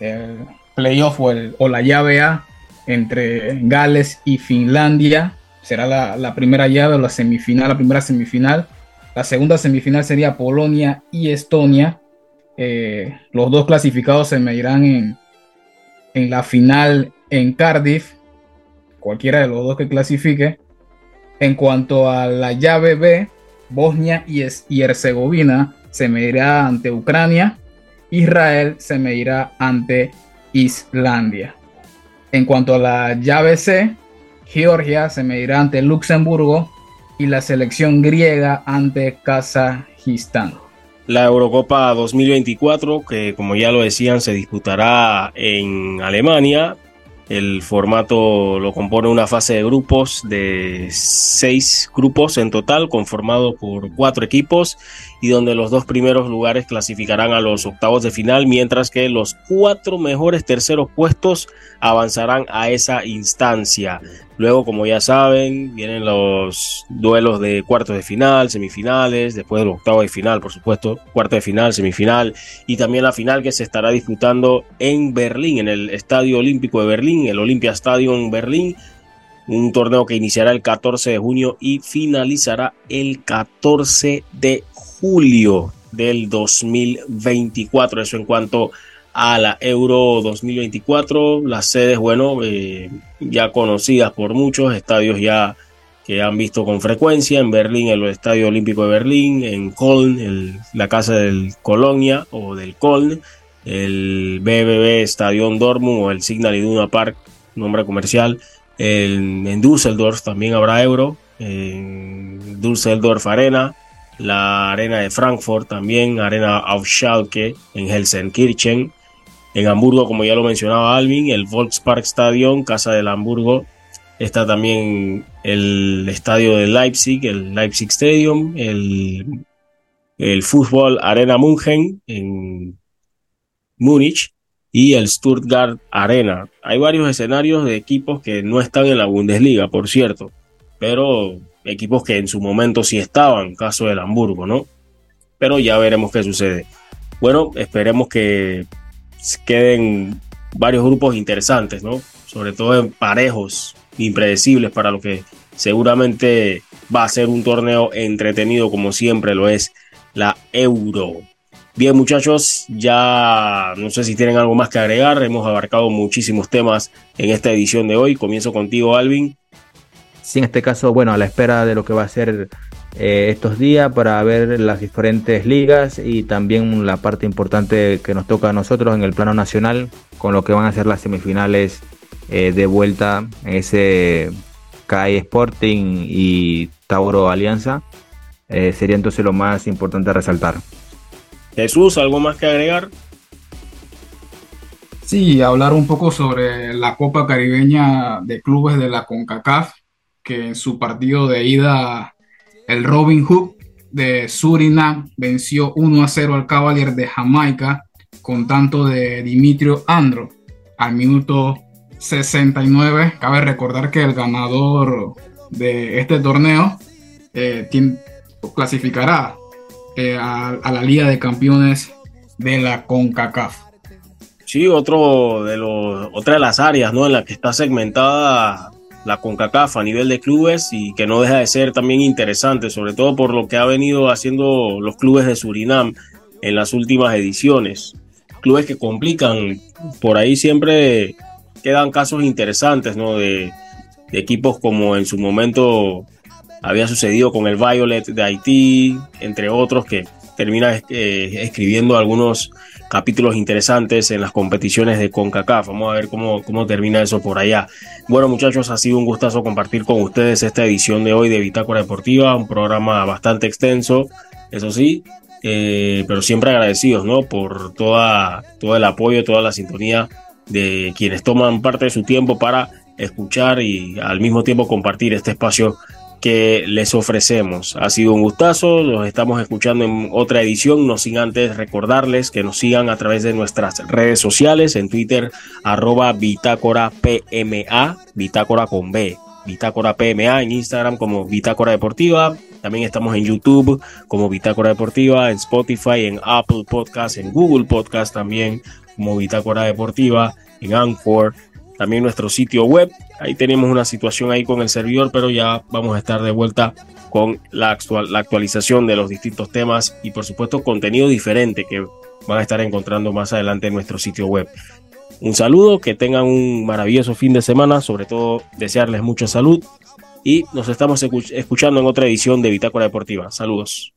El playoff o, la llave A entre Gales y Finlandia será la, la primera llave o la semifinal, la primera semifinal la segunda semifinal sería Polonia y Estonia. Eh, los dos clasificados se medirán en, en la final en Cardiff. Cualquiera de los dos que clasifique. En cuanto a la llave B, Bosnia y, Herzegovina se medirá ante Ucrania. Israel se medirá ante Islandia. En cuanto a la llave C, Georgia se medirá ante Luxemburgo y la selección griega ante Kazajistán. La Eurocopa 2024, que como ya lo decían, se disputará en Alemania. El formato lo compone una fase de grupos de seis grupos en total, conformado por cuatro equipos y donde los dos primeros lugares clasificarán a los octavos de final, mientras que los cuatro mejores terceros puestos avanzarán a esa instancia. Luego, como ya saben, vienen los duelos de cuartos de final, semifinales, después de los octavos de final, por supuesto, cuarto de final, semifinal y también la final que se estará disputando en Berlín, en el Estadio Olímpico de Berlín, el Olympia Stadium Berlín, un torneo que iniciará el 14 de junio y finalizará el 14 de julio del 2024. Eso en cuanto a la Euro 2024. Las sedes, bueno, eh, ya conocidas por muchos, estadios ya que han visto con frecuencia, en Berlín el Estadio Olímpico de Berlín, en Köln la casa del Colonia o del Köln, el BBB Stadion Dortmund o el Signal Iduna Park, nombre comercial, en Düsseldorf también habrá Euro, en Düsseldorf Arena, la Arena de Frankfurt también, Arena auf Schalke en Helsenkirchen, en Hamburgo, como ya lo mencionaba Alvin, el Volkspark Stadion, Casa del Hamburgo. Está también el estadio de Leipzig, el Leipzig Stadium, el, el Fútbol Arena München en Múnich y el Stuttgart Arena. Hay varios escenarios de equipos que no están en la Bundesliga, por cierto, pero equipos que en su momento sí estaban, caso del Hamburgo, ¿no? Pero ya veremos qué sucede. Bueno, esperemos que queden varios grupos interesantes, ¿no? Sobre todo en parejos impredecibles para lo que seguramente va a ser un torneo entretenido como siempre lo es la Euro. Bien muchachos, ya no sé si tienen algo más que agregar, hemos abarcado muchísimos temas en esta edición de hoy. Comienzo contigo Alvin. Sí, en este caso, bueno, a la espera de lo que va a ser eh, estos días para ver las diferentes ligas y también la parte importante que nos toca a nosotros en el plano nacional con lo que van a ser las semifinales eh, de vuelta en ese CAI Sporting y Tauro Alianza. Eh, sería entonces lo más importante a resaltar. Jesús, ¿algo más que agregar? Sí, hablar un poco sobre la Copa Caribeña de Clubes de la CONCACAF, que en su partido de ida el Robin Hood de Surinam venció 1 a 0 al Cavalier de Jamaica con tanto de Dimitrio Andro al minuto 69. Cabe recordar que el ganador de este torneo eh, clasificará eh, a, la Liga de Campeones de la CONCACAF. Sí, otro de los, otra de las áreas ¿no? en la que está segmentada la CONCACAF a nivel de clubes y que no deja de ser también interesante, sobre todo por lo que ha venido haciendo los clubes de Surinam en las últimas ediciones. Clubes que complican, por ahí siempre quedan casos interesantes, ¿no? De, de equipos como en su momento había sucedido con el Violet de Haití, entre otros, que termina eh, escribiendo algunos capítulos interesantes en las competiciones de CONCACAF. Vamos a ver cómo, cómo termina eso por allá. Bueno, muchachos, ha sido un gustazo compartir con ustedes esta edición de hoy de Bitácora Deportiva, un programa bastante extenso, eso sí, eh, pero siempre agradecidos, ¿no? Por toda, todo el apoyo, toda la sintonía de quienes toman parte de su tiempo para escuchar y al mismo tiempo compartir este espacio que les ofrecemos. Ha sido un gustazo, los estamos escuchando en otra edición, no sin antes recordarles que nos sigan a través de nuestras redes sociales, en Twitter, arroba bitácora PMA, bitácora con B, bitácora PMA, en Instagram como bitácora deportiva, también estamos en YouTube como bitácora deportiva, en Spotify, en Apple Podcast, en Google Podcast también como bitácora deportiva, en Anchor, también nuestro sitio web. Ahí tenemos una situación ahí con el servidor, pero ya vamos a estar de vuelta con la, actual, la actualización de los distintos temas y por supuesto contenido diferente que van a estar encontrando más adelante en nuestro sitio web. Un saludo, que tengan un maravilloso fin de semana, sobre todo desearles mucha salud y nos estamos escuchando en otra edición de Bitácora Deportiva. Saludos.